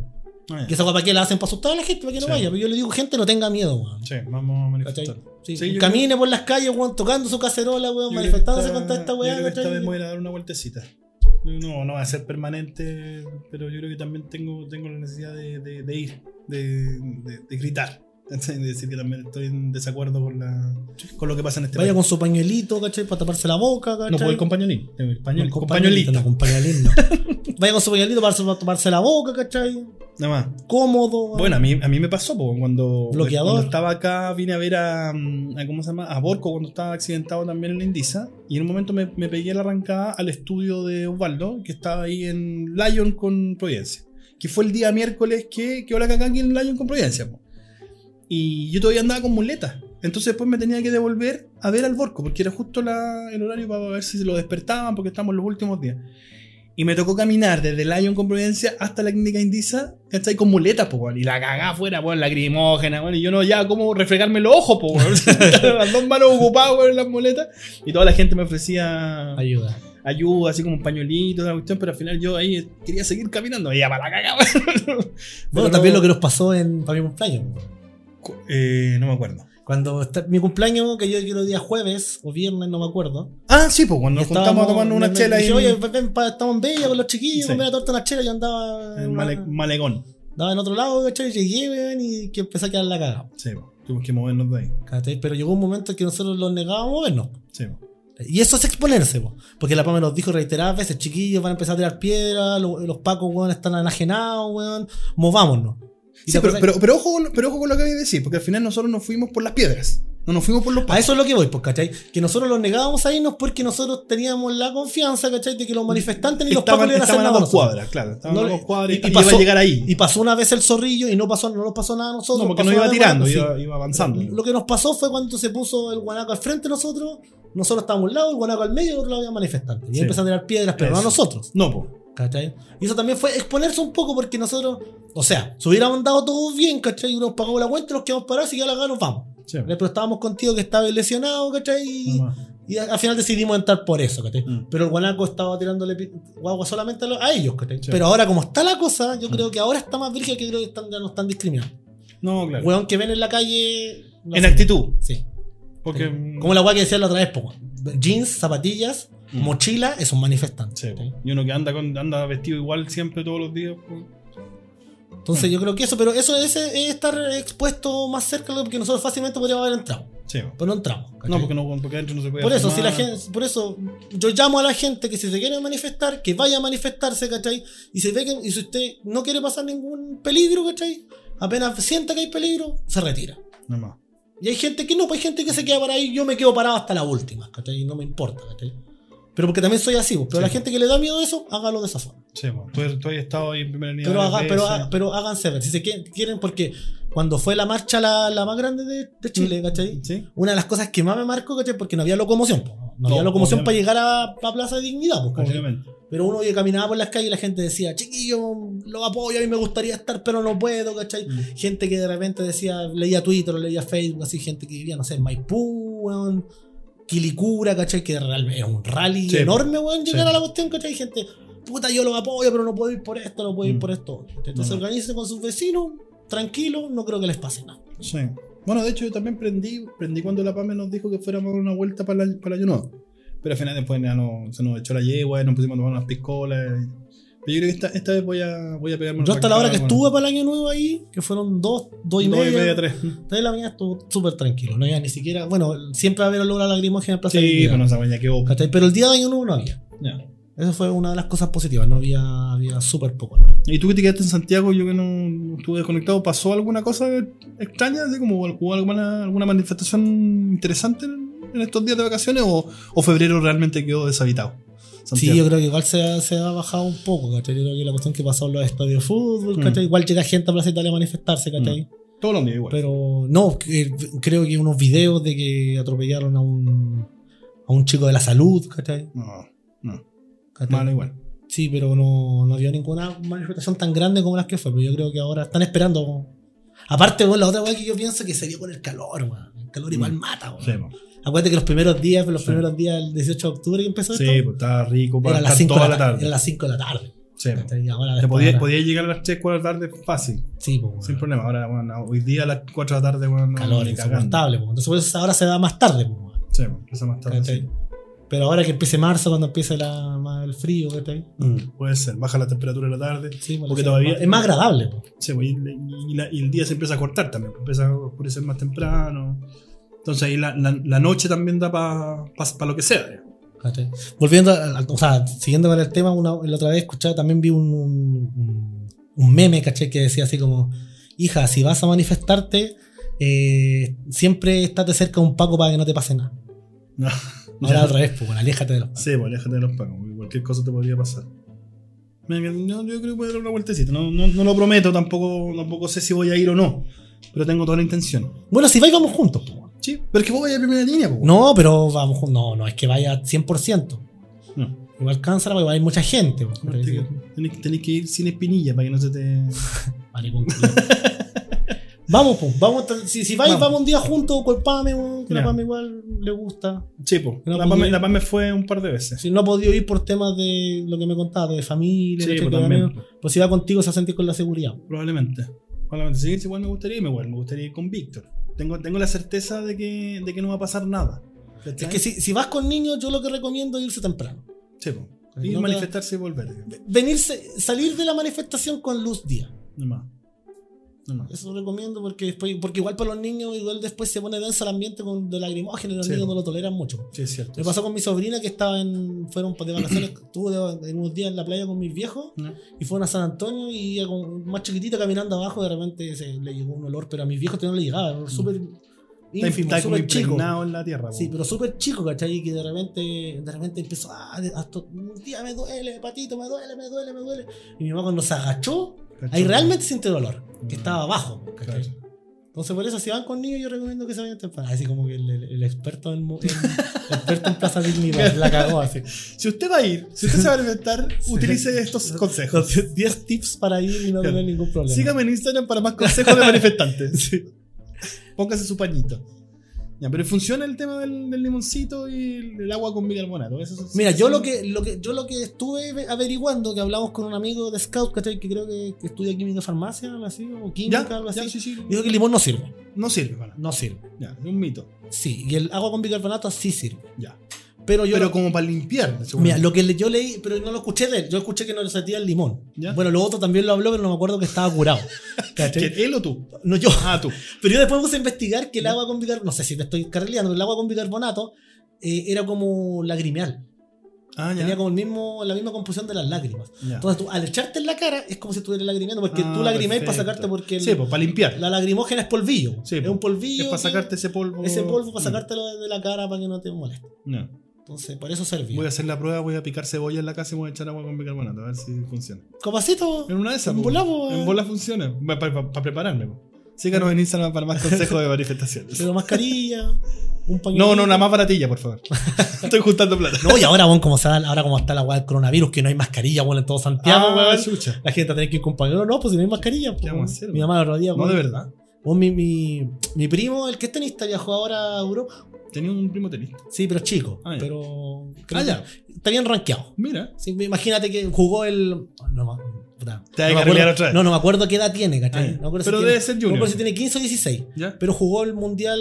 Ah, Que esa para qué la hacen para asustar a la gente, para que no Sí. vaya. Pero yo le digo, gente, no tenga miedo, weón. Sí, vamos a manifestar. Sí, Sí, camine por las calles, weón, tocando su cacerola, weón, manifestándose creo que contra esta weá, creo que Esta vez me voy a dar una vueltecita. No, no va a ser permanente, pero yo creo que también tengo, tengo la necesidad de, de- de ir, de- de gritar. ¿Cachai? De decir que también estoy en desacuerdo con, la, con lo que pasa en este Vaya país. con su pañuelito, ¿cachai? Para taparse la boca, ¿cachai? No puedo ir con No, pañuelito, pañolito. no, con pañuelito. Vaya con su pañuelito para para taparse la boca, ¿cachai? Nada más. Cómodo. Bueno, a mí, a mí me pasó po, cuando, Bloqueador. cuando estaba acá, vine a ver a, mm, a- ¿cómo se llama? A Borco cuando estaba accidentado también en la Indisa. Y en un momento me, me pegué la arrancada al estudio de Osvaldo, que estaba ahí en Lion con Providencia. Que fue el día miércoles que, que hola acá aquí en Lion con Providencia. po. Y yo todavía andaba con muletas. Entonces después me tenía que devolver a ver al Borco, porque era justo la- el horario para ver si se lo despertaban, porque estamos los últimos días. Y me tocó caminar desde Lion con Providencia hasta la clínica Indisa, ¿cachai? Con muletas, po. Y la cagá afuera, weón, lacrimógena, weón. Y yo no ya como refregarme los ojos, po. Las dos manos ocupadas, weón, en las muletas. Y toda la gente me ofrecía Ayuda. ayuda, así como un pañuelito, una cuestión, pero al final yo ahí quería seguir caminando. Y ya para la cagá. Bueno, también no- lo que nos pasó en, para mi cumpleaños. weón. Eh, no me acuerdo. Cuando está mi cumpleaños, que yo quiero día jueves o viernes, no me acuerdo. Ah, sí, pues cuando nos juntamos a tomarnos una me- chela dije, ahí Oye, ven, ven, pa- estamos en Bella con los chiquillos, Sí. me voy a torta una chela y andaba en Male- andaba en otro lado, ¿cachai? Llegué, weón, y que empecé a quedar la cagada. Sí, pues, tuvimos que movernos de ahí. ¿cachai? Pero llegó un momento en que nosotros los negábamos a movernos. Sí, pues. Y eso es exponerse, po. porque la PAME nos dijo reiteradas veces, chiquillos van a empezar a tirar piedras, lo- los, pacos, weón, están enajenados, weón, movámonos. Sí, pero, pero, pero, ojo con, pero ojo con lo que voy a decir, porque al final nosotros nos fuimos por las piedras. No nos fuimos por los A pasos. eso es lo que voy, pues, ¿cachai? Que nosotros los negábamos a irnos porque nosotros teníamos la confianza, ¿cachai? De que los manifestantes ni los pacos Estaban, le iban a hacer a nada a dos cuadras, claro. Estaban No a dos cuadras y, y- y y iba pasó- a llegar ahí. Y pasó una vez el zorrillo y no pasó, no nos pasó nada a nosotros. no, porque pasó no iba tirando, iba, iba avanzando. Lo que nos pasó fue cuando se puso el guanaco al frente de nosotros, nosotros estábamos a un lado, el guanaco al medio y al otro lado había manifestantes. Y Sí. empezaron a tirar piedras, pero no a nosotros. No, pues. ¿Cachai? Y eso también fue exponerse un poco porque nosotros, o sea, si hubiéramos andado todos bien, ¿cachai? Y nos pagamos la cuenta, nos quedamos parados y ya la gana nos vamos. Sí. Pero estábamos contigo que estaba lesionado, ¿cachai? Y, y al final decidimos entrar por eso, ¿cachai? Mm. Pero el guanaco estaba tirándole guagua solamente a, los- a ellos, ¿cachai? Sí. Pero ahora, como está la cosa, yo Mm. creo que ahora está más virgen que creo que están, ya no están discriminando. No, claro. Weón que ven en la calle. no en sé. actitud. Sí. Porque. Como la weá que decía la otra vez, po, jeans, zapatillas, Mm. mochila, es un manifestante. Sí, ¿cachai? y uno que anda, con, anda vestido igual siempre todos los días. pues, Entonces yo creo que eso, pero eso es estar expuesto más cerca de lo que nosotros fácilmente podríamos haber entrado. Sí. Pero no entramos. ¿cachai? No, porque, no, porque adentro no se puede Por eso, si la gente, por eso yo llamo a la gente que si se quiere manifestar, que vaya a manifestarse, ¿cachai? Y si ve que, y si usted no quiere pasar ningún peligro, ¿cachai? Apenas sienta que hay peligro, se retira. No más. Y hay gente que no, pues hay gente que se queda para ahí, yo me quedo parado hasta la última, ¿cachai? Y no me importa, ¿cachai? Pero porque también soy así, pero Sí. la gente que le da miedo a eso, hágalo de esa forma. Sí, tú, tú has estado ahí en primera línea. Pero, haga, pero, ha- pero háganse ver, si se quieren, quieren, porque cuando fue la marcha la, la más grande de, de Chile, ¿cachai? Sí. Una de las cosas que más me marcó, ¿cachai? Porque no había locomoción, po. no, No, había locomoción para llegar a, a Plaza de Dignidad, pues, ¿cachai? Obviamente. Pero uno que caminaba por las calles y la gente decía, chiquillo, lo apoyo, a mí me gustaría estar, pero no puedo, ¿cachai? Mm. Gente que de repente decía, leía Twitter leía Facebook, así, gente que vivía, no sé, en Maipú, weón, Quilicura, ¿cachai? Que realmente era un rally Sí, enorme, weón, llegar sí. a la cuestión, ¿cachai? Gente, puta, yo lo apoyo, pero no puedo ir por esto, no puedo ir Mm. por esto. Entonces No. organícense con sus vecinos, tranquilos, no creo que les pase nada. Sí. Bueno, de hecho, yo también prendí, prendí cuando la PAME nos dijo que fuéramos a dar una vuelta para la, para la Ayuno. Pero al final después ya no, se nos echó la yegua, y nos pusimos a tomar unas piscolas. y- Pero yo creo que esta, esta vez voy a, voy a pegarme Yo hasta la hora que estuve para el año nuevo ahí, que fueron dos, dos y Dos media, y media, tres. tres de la mañana estuvo súper tranquilo, no había ni siquiera, bueno, siempre va a haber olor a lagrimógena en Plaza Sí, pero no sabía hubo. ¿cachai? Pero el día de año nuevo no había. Ya. Eso fue una de las cosas positivas, no había, había súper poco. ¿Y tú que te quedaste en Santiago, yo que no estuve desconectado, pasó alguna cosa extraña? Así como hubo alguna, alguna manifestación interesante en, en estos días de vacaciones o, o febrero realmente quedó deshabitado? Sí, yo creo que igual se ha, se ha bajado un poco, ¿cachai? Yo creo que la cuestión que pasó en los estadios de fútbol, Mm. ¿cachai? Igual llega gente a Plaza Italia a manifestarse, ¿cachai? Todos los días igual. Pero no, que- creo que unos videos de que atropellaron a un, a un chico de la salud, ¿cachai? No, no. ¿Cachai? Malo igual. Sí, pero no, no había ninguna manifestación tan grande como las que fue. Pero yo creo que ahora están esperando. Aparte, bueno, la otra weá que yo pienso que sería con el calor, weón. El calor igual Mm. mata, weón. Sí. Acuérdate que los primeros días, los Sí. primeros días, el 18 de octubre que empezó Sí, esto, pues estaba rico para las estar 5 toda de la tarde. Era las 5 de la tarde. Sí, po. ¿cachai? Y ahora Te después podía, llegar a las 3, 4 de la tarde fácil, Sí, pues, sin problema. Ahora, bueno, hoy día a las 4 de la tarde, bueno, no, calor insoportable. pues. Entonces por eso ahora se da más tarde. pues, weón. Sí, pues, empieza más tarde. Sí. Pero ahora que empiece marzo, cuando empiece la, más el frío, ¿cachai? Puede ser, baja la temperatura de la tarde. Sí, pues, Porque todavía- Es más agradable. pues. Sí, pues, y, y la- y el día se empieza a cortar también, pues, empieza a oscurecer más temprano. Entonces ahí la, la- la noche también da para lo que sea. Volviendo, a- o sea, siguiendo con el tema, una, la otra vez escuchaba, también vi un, un, meme, ¿cachai? Que decía así como, hija, si vas a manifestarte, eh, siempre estate cerca de un paco para que no te pase nada. No, Ahora al revés, pues, bueno, aléjate de los pacos. Sí, pues aléjate de los pacos, porque cualquier cosa te podría pasar. Yo creo que voy a dar una vueltecita. No, no, no lo prometo, tampoco, tampoco sé si voy a ir o no. Pero tengo toda la intención. Bueno, si vais, vamos juntos. bueno. Sí, pero es que vos vayas a primera línea, pues. No, pero vamos juntos. No, no es que vaya 100%. No. Igual cansa, porque hay mucha gente. pues, Aparte que Tenés, tenés que ir sin espinilla para que no se te. Maricón, culiao. Vamos, pues, vamos, si, si vais, Vamos. vamos. un día juntos con Pame, que la. Pame igual le gusta. Sí, pues. No, la, la PAME fue un par de veces. Si no ha podido ir por temas de lo que me contaste, de familia, Sí, pues pues si va contigo se va a sentir con la seguridad. Probablemente. Sí, igual me gustaría irme, igual. Me gustaría ir con Víctor. Tengo, tengo la certeza de que, de que no va a pasar nada. Es que si, si vas con niños, yo lo que recomiendo es irse temprano. Sí, pues. No Ir, te- manifestarse y volver. Venirse, salir de la manifestación con luz día. No más. No. Eso lo recomiendo porque después, porque igual para los niños, igual después se pone denso el ambiente con de lacrimógeno y los Sí. niños no lo toleran mucho. Sí, es cierto. Me pasó con mi sobrina que estaba en. Fueron de vacaciones, estuvo en unos días en la playa con mis viejos ¿No? y fueron a San Antonio y ella con, más chiquitita caminando abajo, de repente se, le llegó un olor, pero a mis viejos no le llegaba, un olor súper Está, súper chico. en la tierra. Sí, pero súper chico, ¿cachai? Que de repente, de repente empezó, ah, hasta un día me duele, patito, me duele, me duele, me duele. Y mi mamá cuando se agachó, ¿Cachai? ahí realmente sintió dolor, que Mm. estaba abajo, ¿cachai? Claro. Entonces por eso si van con niños yo recomiendo que se vayan temprano. Así como que el, el- el experto en, el experto en Plaza Dignidad la cagó así. Si usted va a ir, si usted se va a alimentar, utilice estos consejos. Entonces 10 tips para ir y no tener ningún problema. Sígame en Instagram para más consejos de manifestantes. Póngase su pañito. Ya, pero funciona el tema del, del limoncito y el agua con bicarbonato. Eso Mira, yo lo que, lo que yo lo que estuve averiguando, que hablamos con un amigo de Scout, que creo que, que estudia química farmacia, algo así, o química, Ya, algo así. ya, sí, sí. Dijo que el limón no sirve. No sirve para. No sirve. Ya, es un mito. Sí, y el agua con bicarbonato sí sirve. Ya. Pero yo. Pero como para limpiar. Mira, lo que yo leí, pero no lo escuché de él. Yo escuché que no le sentía el limón. ¿Ya? Bueno, lo otro también lo habló, pero no me acuerdo que estaba curado. ¿Cachai? ¿Quién, ¿Él o tú? No yo. Ah, tú. Pero yo después puse a investigar que el agua con bicarbonato, no sé si te estoy carrileando, pero el agua con bicarbonato eh, era como lagrimeal. Ah, ya. Tenía como el mismo, la misma composición de las lágrimas. Ya. Entonces tú, al echarte en la cara, es como si estuvieras lagrimeando, porque Ah, tú lagrimeas para sacarte, porque el- Sí, pues para limpiar. la lagrimógena es polvillo. Sí, es pues. un polvillo. es para sacarte ese polvo. ese polvo para Mm. sacártelo de, de la cara para que no te moleste. No. Entonces, por eso servía. Voy a hacer la prueba, voy a picar cebolla en la casa y voy a echar agua con bicarbonato, a ver si funciona. Copacito. En una de esas. En po. bola, En eh. bola funciona. Para prepararme. po. Síganos en Instagram para más consejos de manifestaciones. Pero mascarilla, un pañuelo. No, no, una más baratilla, por favor. Estoy juntando plata. No, y ahora, bueno, como, está, ahora como está la weá del coronavirus, que no hay mascarilla, bueno, en todo Santiago, Ah, weón. chucha. La gente tener que ir con pañuelo. No, pues si no hay mascarilla. Pues, ¿Qué vamos a hacer, Mi mamá el otro día, No, weón, de verdad. weón, mi, mi, mi primo, el que es tenista, viajó ahora a Europa. Tenía un primo tenista. Sí, pero chico. Ah, ya. pero. creo Ah, que ya. Está bien rankeado. Mira. Sí, imagínate que jugó el. No, ma- puta. Te no que me arreglar acuerdo- otra vez. No, no me acuerdo qué edad tiene, ¿cachai? Ah, ya. No me acuerdo Pero si debe tiene- ser No me junior. acuerdo si tiene 15 o 16. ¿Ya? Pero jugó el Mundial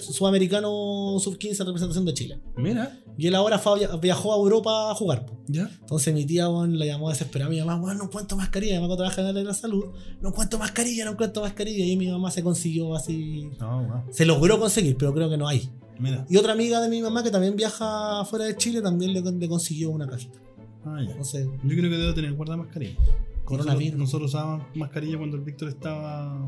Sudamericano Sub-15 en representación de Chile. Mira. Y él ahora fue a via- viajó a Europa a jugar. po. ¿Ya? Entonces mi tía weón, la llamó desesperada mi mamá, weón, no encuentro mascarilla. Mi mamá trabaja en el área de la salud, no encuentro mascarilla, no encuentro mascarilla. Y mi mamá se consiguió así. No, wow. Se logró conseguir, pero creo que no hay. Mira. Y otra amiga de mi mamá que también viaja fuera de Chile también le, le consiguió una cajita. Ah, ya. Entonces, Yo creo que debo tener guarda mascarilla. Coronavirus. Nosotros, usábamos mascarilla cuando el Víctor estaba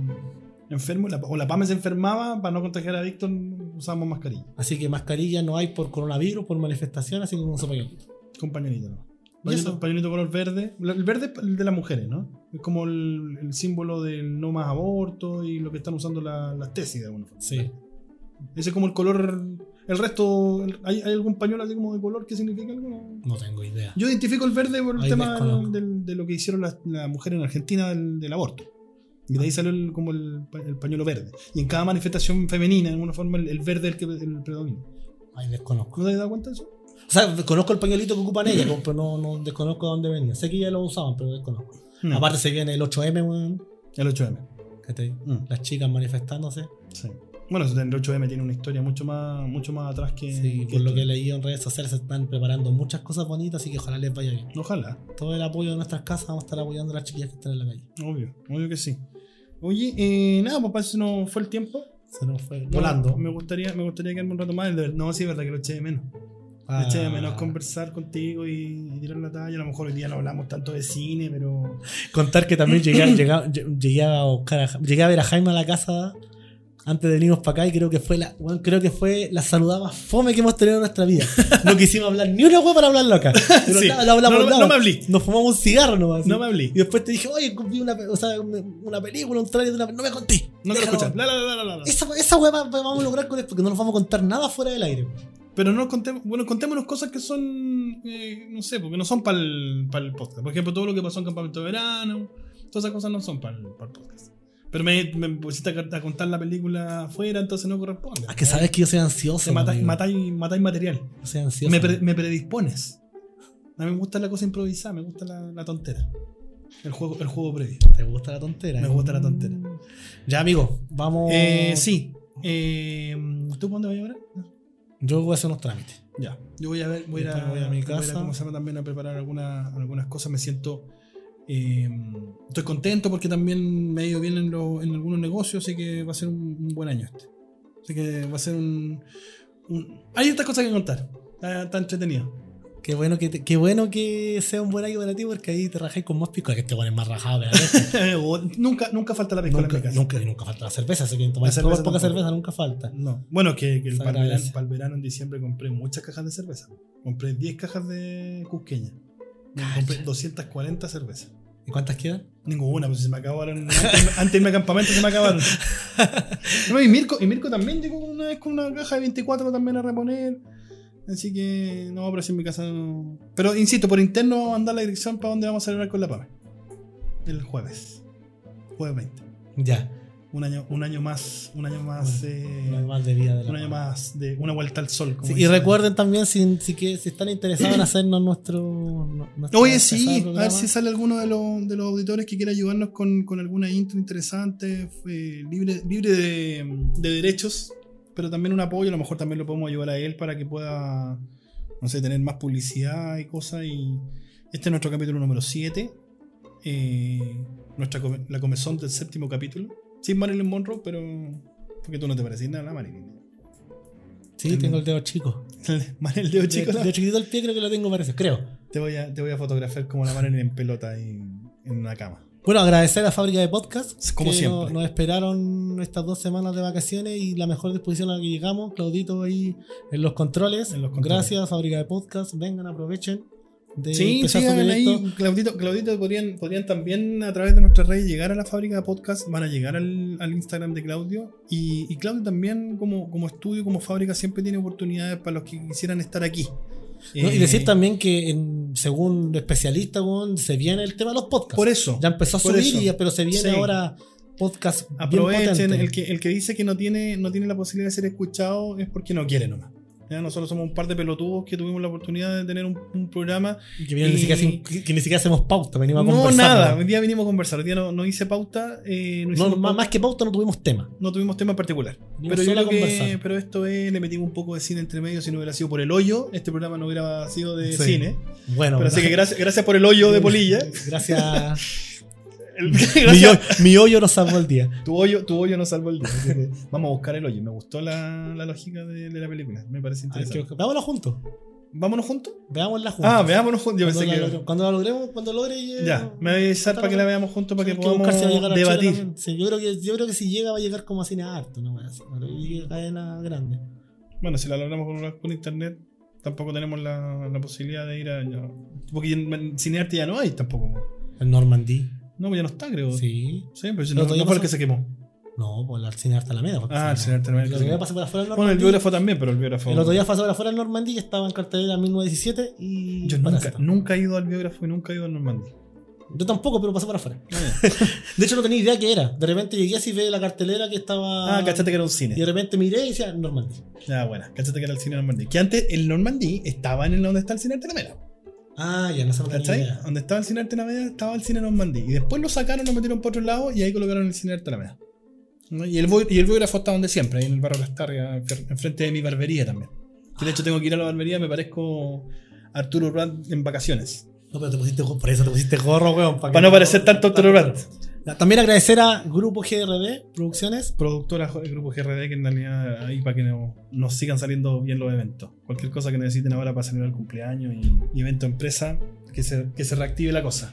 enfermo. la- o la PAME se enfermaba, para no contagiar a Víctor, usábamos mascarilla. así que mascarilla no hay por coronavirus, por manifestación, así que con un pañuelito. Compañerito, ¿no? Pañuelo, eso? pañuelito color verde. El verde es el de las mujeres, ¿no? Es como el, el símbolo del no más aborto y lo que están usando la- las tesis de alguna forma. Sí. Ese es como el color. El resto. ¿hay, hay algún pañuelo así como de color que significa algo? No. Tengo idea. Yo identifico el verde por el Ahí tema desconozco. del- de lo que hicieron las las mujeres en Argentina del, del aborto. Y de ahí salió el- como el, el pañuelo verde. Y en cada manifestación femenina, de alguna forma, el, el verde es el que el predomina. Ahí desconozco. ¿No te has dado cuenta de eso? O sea, conozco el pañuelito que ocupan ellas, pero no, no desconozco de dónde venía. Sé que ya lo usaban, pero desconozco. No. Aparte se viene el 8M, weón. El 8M. ¿cachai? Mm. Las chicas manifestándose. Sí. Bueno, eso, el 8M tiene una historia mucho más, mucho más atrás que. Sí, que por lo que he leído en redes sociales se están preparando muchas cosas bonitas, así que ojalá les vaya bien. Ojalá, Todo el apoyo de nuestras casas, vamos a estar apoyando a las chiquillas que están en la calle. obvio, obvio que sí. Oye, eh, nada, papá, se nos fue el tiempo. Se nos fue volando. Me gustaría, me gustaría quedarme un rato más. No, sí, es verdad que lo eché de menos. Ah, eché de menos conversar contigo y, y tirar la talla. A lo mejor hoy día no hablamos tanto de cine, pero. Contar que también llegué, a- llegué, a- llegué a buscar a, llegué a ver a Jaime a la casa antes de venirnos para acá y creo que fue la creo que fue la saludada más fome que hemos tenido en nuestra vida. No quisimos hablar ni una wea para hablarlo acá. Pero Sí. No, no, nada. no me hablé. Nos fumamos un cigarro nomás. No me hablé. Y después te dije, oye, vi una, o sea, una, película, un trailer de una No me conté. No quiero escuchar. La, la. Esa, esa va- vamos a lograr con esto, porque no nos vamos a contar nada fuera del aire. Pero no nos contemos, bueno, contémonos cosas que son, eh, no sé, porque no son para el, podcast. Por ejemplo, todo lo que pasó en campamento de verano, todas esas cosas no son para el, podcast. Pero me, me pusiste a, a contar la película afuera, entonces no corresponde. Es que sabes que yo soy ansioso. Matáis, material. Yo soy ansioso. Me, pre- me predispones. A mí me gusta la cosa improvisada, me gusta la, la tontera. El juego, el juego previo. ¿Te gusta la tontera? Me gusta la tontera. Ya, amigo, vamos. Eh, sí. Eh, ¿Tú cuándo vas a ahora? Yo voy a hacer unos trámites. Ya. Yo voy a ver, voy a a, voy a mi voy a casa. ¿cómo se llama? también a preparar alguna- algunas cosas. Me siento. Eh, estoy contento porque también me ha ido bien en, lo- en algunos negocios, así que va a ser un, un buen año este. Así que va a ser un. un- hay estas cosas que contar. Está, está entretenido. Qué bueno que, te- qué bueno que sea un buen año para ti porque ahí te rajáis con más pico. Que este bueno es más rajado, ¿verdad? O- nunca, nunca falta la piscola en nunca, mi casa. nunca, y nunca falta la cerveza. Así que tomar cerveza poca cerveza nunca falta. No. Bueno, que, que el para el verano en diciembre compré muchas cajas de cerveza. Compré 10 cajas de cusqueña. Compré 240 cervezas. ¿Y cuántas quedan? Ninguna, pues se me acabaron. Antes, antes de irme a campamento se me acabaron. No, y, Mirko, y Mirko también llegó una vez con una caja de 24 también a reponer. Así que, no, pero si en mi casa no. Pero insisto, por interno vamos a mandar la dirección para donde vamos a celebrar con la PAME. El jueves. Jueves 20. Ya. Un año, un año más. Un año más. eh, No hay más de vida de un año más de una vuelta al sol. como Sí, y recuerden también si, si, que, si están interesados en hacernos nuestro. nuestra Oye, sí, a ver si sale alguno de los, de los auditores que quiera ayudarnos con, con alguna intro interesante, eh, libre, libre de, de derechos, pero también un apoyo. A lo mejor también lo podemos ayudar a él para que pueda, no sé, tener más publicidad y cosas. Y este es nuestro capítulo número 7, nuestra come- la comezón del séptimo capítulo. Sin Marilyn Monroe, pero. Porque tú no te parecís nada a la Marilyn. Sí, tengo el dedo chico. el dedo chico, de, ¿no? de chiquitito el pie creo que lo tengo parece, creo. Te voy a, te voy a fotografiar como la Marilyn en pelota ahí en una cama. Bueno, agradecer a la fábrica de podcast. Como que siempre. Nos, nos esperaron estas dos semanas de vacaciones y la mejor disposición a la que llegamos. Claudito ahí en los controles. En los controles. Gracias, fábrica de podcast. Vengan, aprovechen. De Sí, ahí. proyecto. Claudito, Claudito podrían, podrían también a través de nuestras redes llegar a la fábrica de podcast, van a llegar al, al Instagram de Claudio. Y, y Claudio también, como, como estudio, como fábrica, siempre tiene oportunidades para los que quisieran estar aquí. ¿no? Eh, Y decir también que en- según especialistas, weón, se viene el tema de los podcasts. Por eso. ya empezó a subir, y- pero se viene Sí. ahora podcast. Aprovechen, el que, el que dice que no tiene, no tiene la posibilidad de ser escuchado es porque no quiere nomás. Ya, Nosotros somos un par de pelotudos que tuvimos la oportunidad de tener un, un programa Que, viene, ni y- siquiera, que ni siquiera hacemos pauta, venimos a No, conversar. nada. ¿no? Hoy día vinimos a conversar. Hoy día no, no hice pauta. eh, no más, pauta. más que pauta no tuvimos tema. no tuvimos tema en particular. Pero yo creo que, pero esto es, le metimos un poco de cine entre medio. Si no hubiera sido por el hoyo, este programa no hubiera sido de Sí. cine. Bueno, Pero así que gracias, gracias por el hoyo de Polilla. Gracias. El- mi, hoyo, mi hoyo nos salvó el día. Tu hoyo, tu hoyo no salvó el día. que vamos a buscar el hoyo. Me gustó la, la lógica de, de la película. Me parece Hay interesante. que- Veámosla juntos. ¿Vámonos juntos? Veámosla juntos. Ah, veámonos juntos. Yo Cuando, pensé la, que. cuando la logremos, cuando logre. eh, Ya, me voy a avisar para que la veamos juntos para que podamos a a debatir. Sí, yo, creo que, yo creo que si llega va a llegar como a cine harto, no voy a cadena grande. Bueno, si la logramos con, con internet, tampoco tenemos la, la posibilidad de ir a. porque en Cinearte ya no hay tampoco. El Normandy. No, pues ya no está, creo. Sí, Sí. pero si no, no fue el pasó- que se quemó. No, pues el cine Arte Alameda. fue que Ah, el se Cine Arte Alameda. El pasé por afuera Bueno, el biógrafo también, pero el biógrafo. El otro día pasé por afuera del Normandy que estaba en cartelera 1917 y. Yo nunca, nunca he ido al biógrafo y nunca he ido al Normandía. Yo tampoco, pero pasé por afuera. De hecho, no tenía idea qué era. De repente llegué así, ve la cartelera que estaba. Ah, cachate que era un Y de cine. repente miré y decía Normandy. Ah, bueno, cachate que era el cine Normandía. Que antes el Normandía estaba en el donde está el cine Arte Alameda. Ah, ya no se ¿Cachai? Donde estaba el cine Arte Alameda estaba el cine Normandía. Y después lo sacaron, lo metieron por otro lado y ahí colocaron el cine Arte Alameda. ¿No? Y, el, y el biógrafo está donde siempre, ahí en el barrio Las Targas, enfrente de mi barbería también. Que de hecho tengo que ir a la barbería, me parezco Arturo Brandt en vacaciones. No, pero te pusiste por eso te pusiste gorro, weón. Para no parecer tanto Arturo Brandt. También agradecer a Grupo GRD Producciones. Productora grupo GRD que en realidad ahí para que no- nos sigan saliendo bien los eventos. Cualquier cosa que necesiten ahora para celebrar el cumpleaños y, y evento empresa, que se, que se reactive la cosa.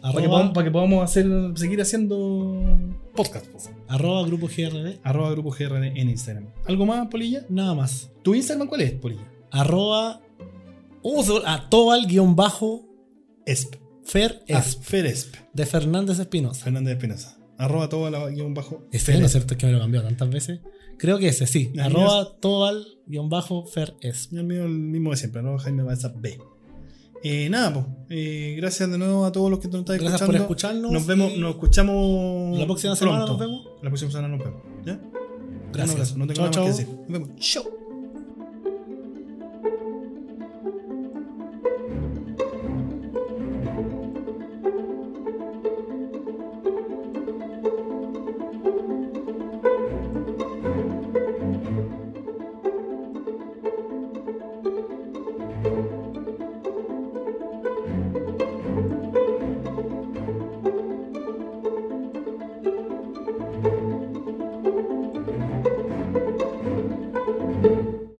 Para que, podamos, para que podamos hacer, seguir haciendo podcast. po. arroba Grupo GRD. Arroba grupo GRD en Instagram. ¿Algo más, Polilla? Nada más. ¿Tu Instagram cuál es, Polilla? Arroba. Uh, a Tobal Esp. Fer Ah, Esp, Feresp. de Fernández Espinosa. Fernández Espinosa. Arroba todo la guion bajo. Ese no es cierto es que me lo cambió tantas veces. Creo que ese, sí. Arroba Tobal guion bajo Fer Esp. El mío el mismo de siempre, arroba Jaime Balsa B. Eh, nada, pues. eh, gracias de nuevo a todos los que nos están Gracias escuchando. por escucharnos. Nos vemos, nos escuchamos. La próxima semana pronto. nos vemos. La próxima semana nos vemos. ¿Ya? Un Gracias. abrazo, no tengo Chao, nada más que chao. decir. Nos vemos. Chau.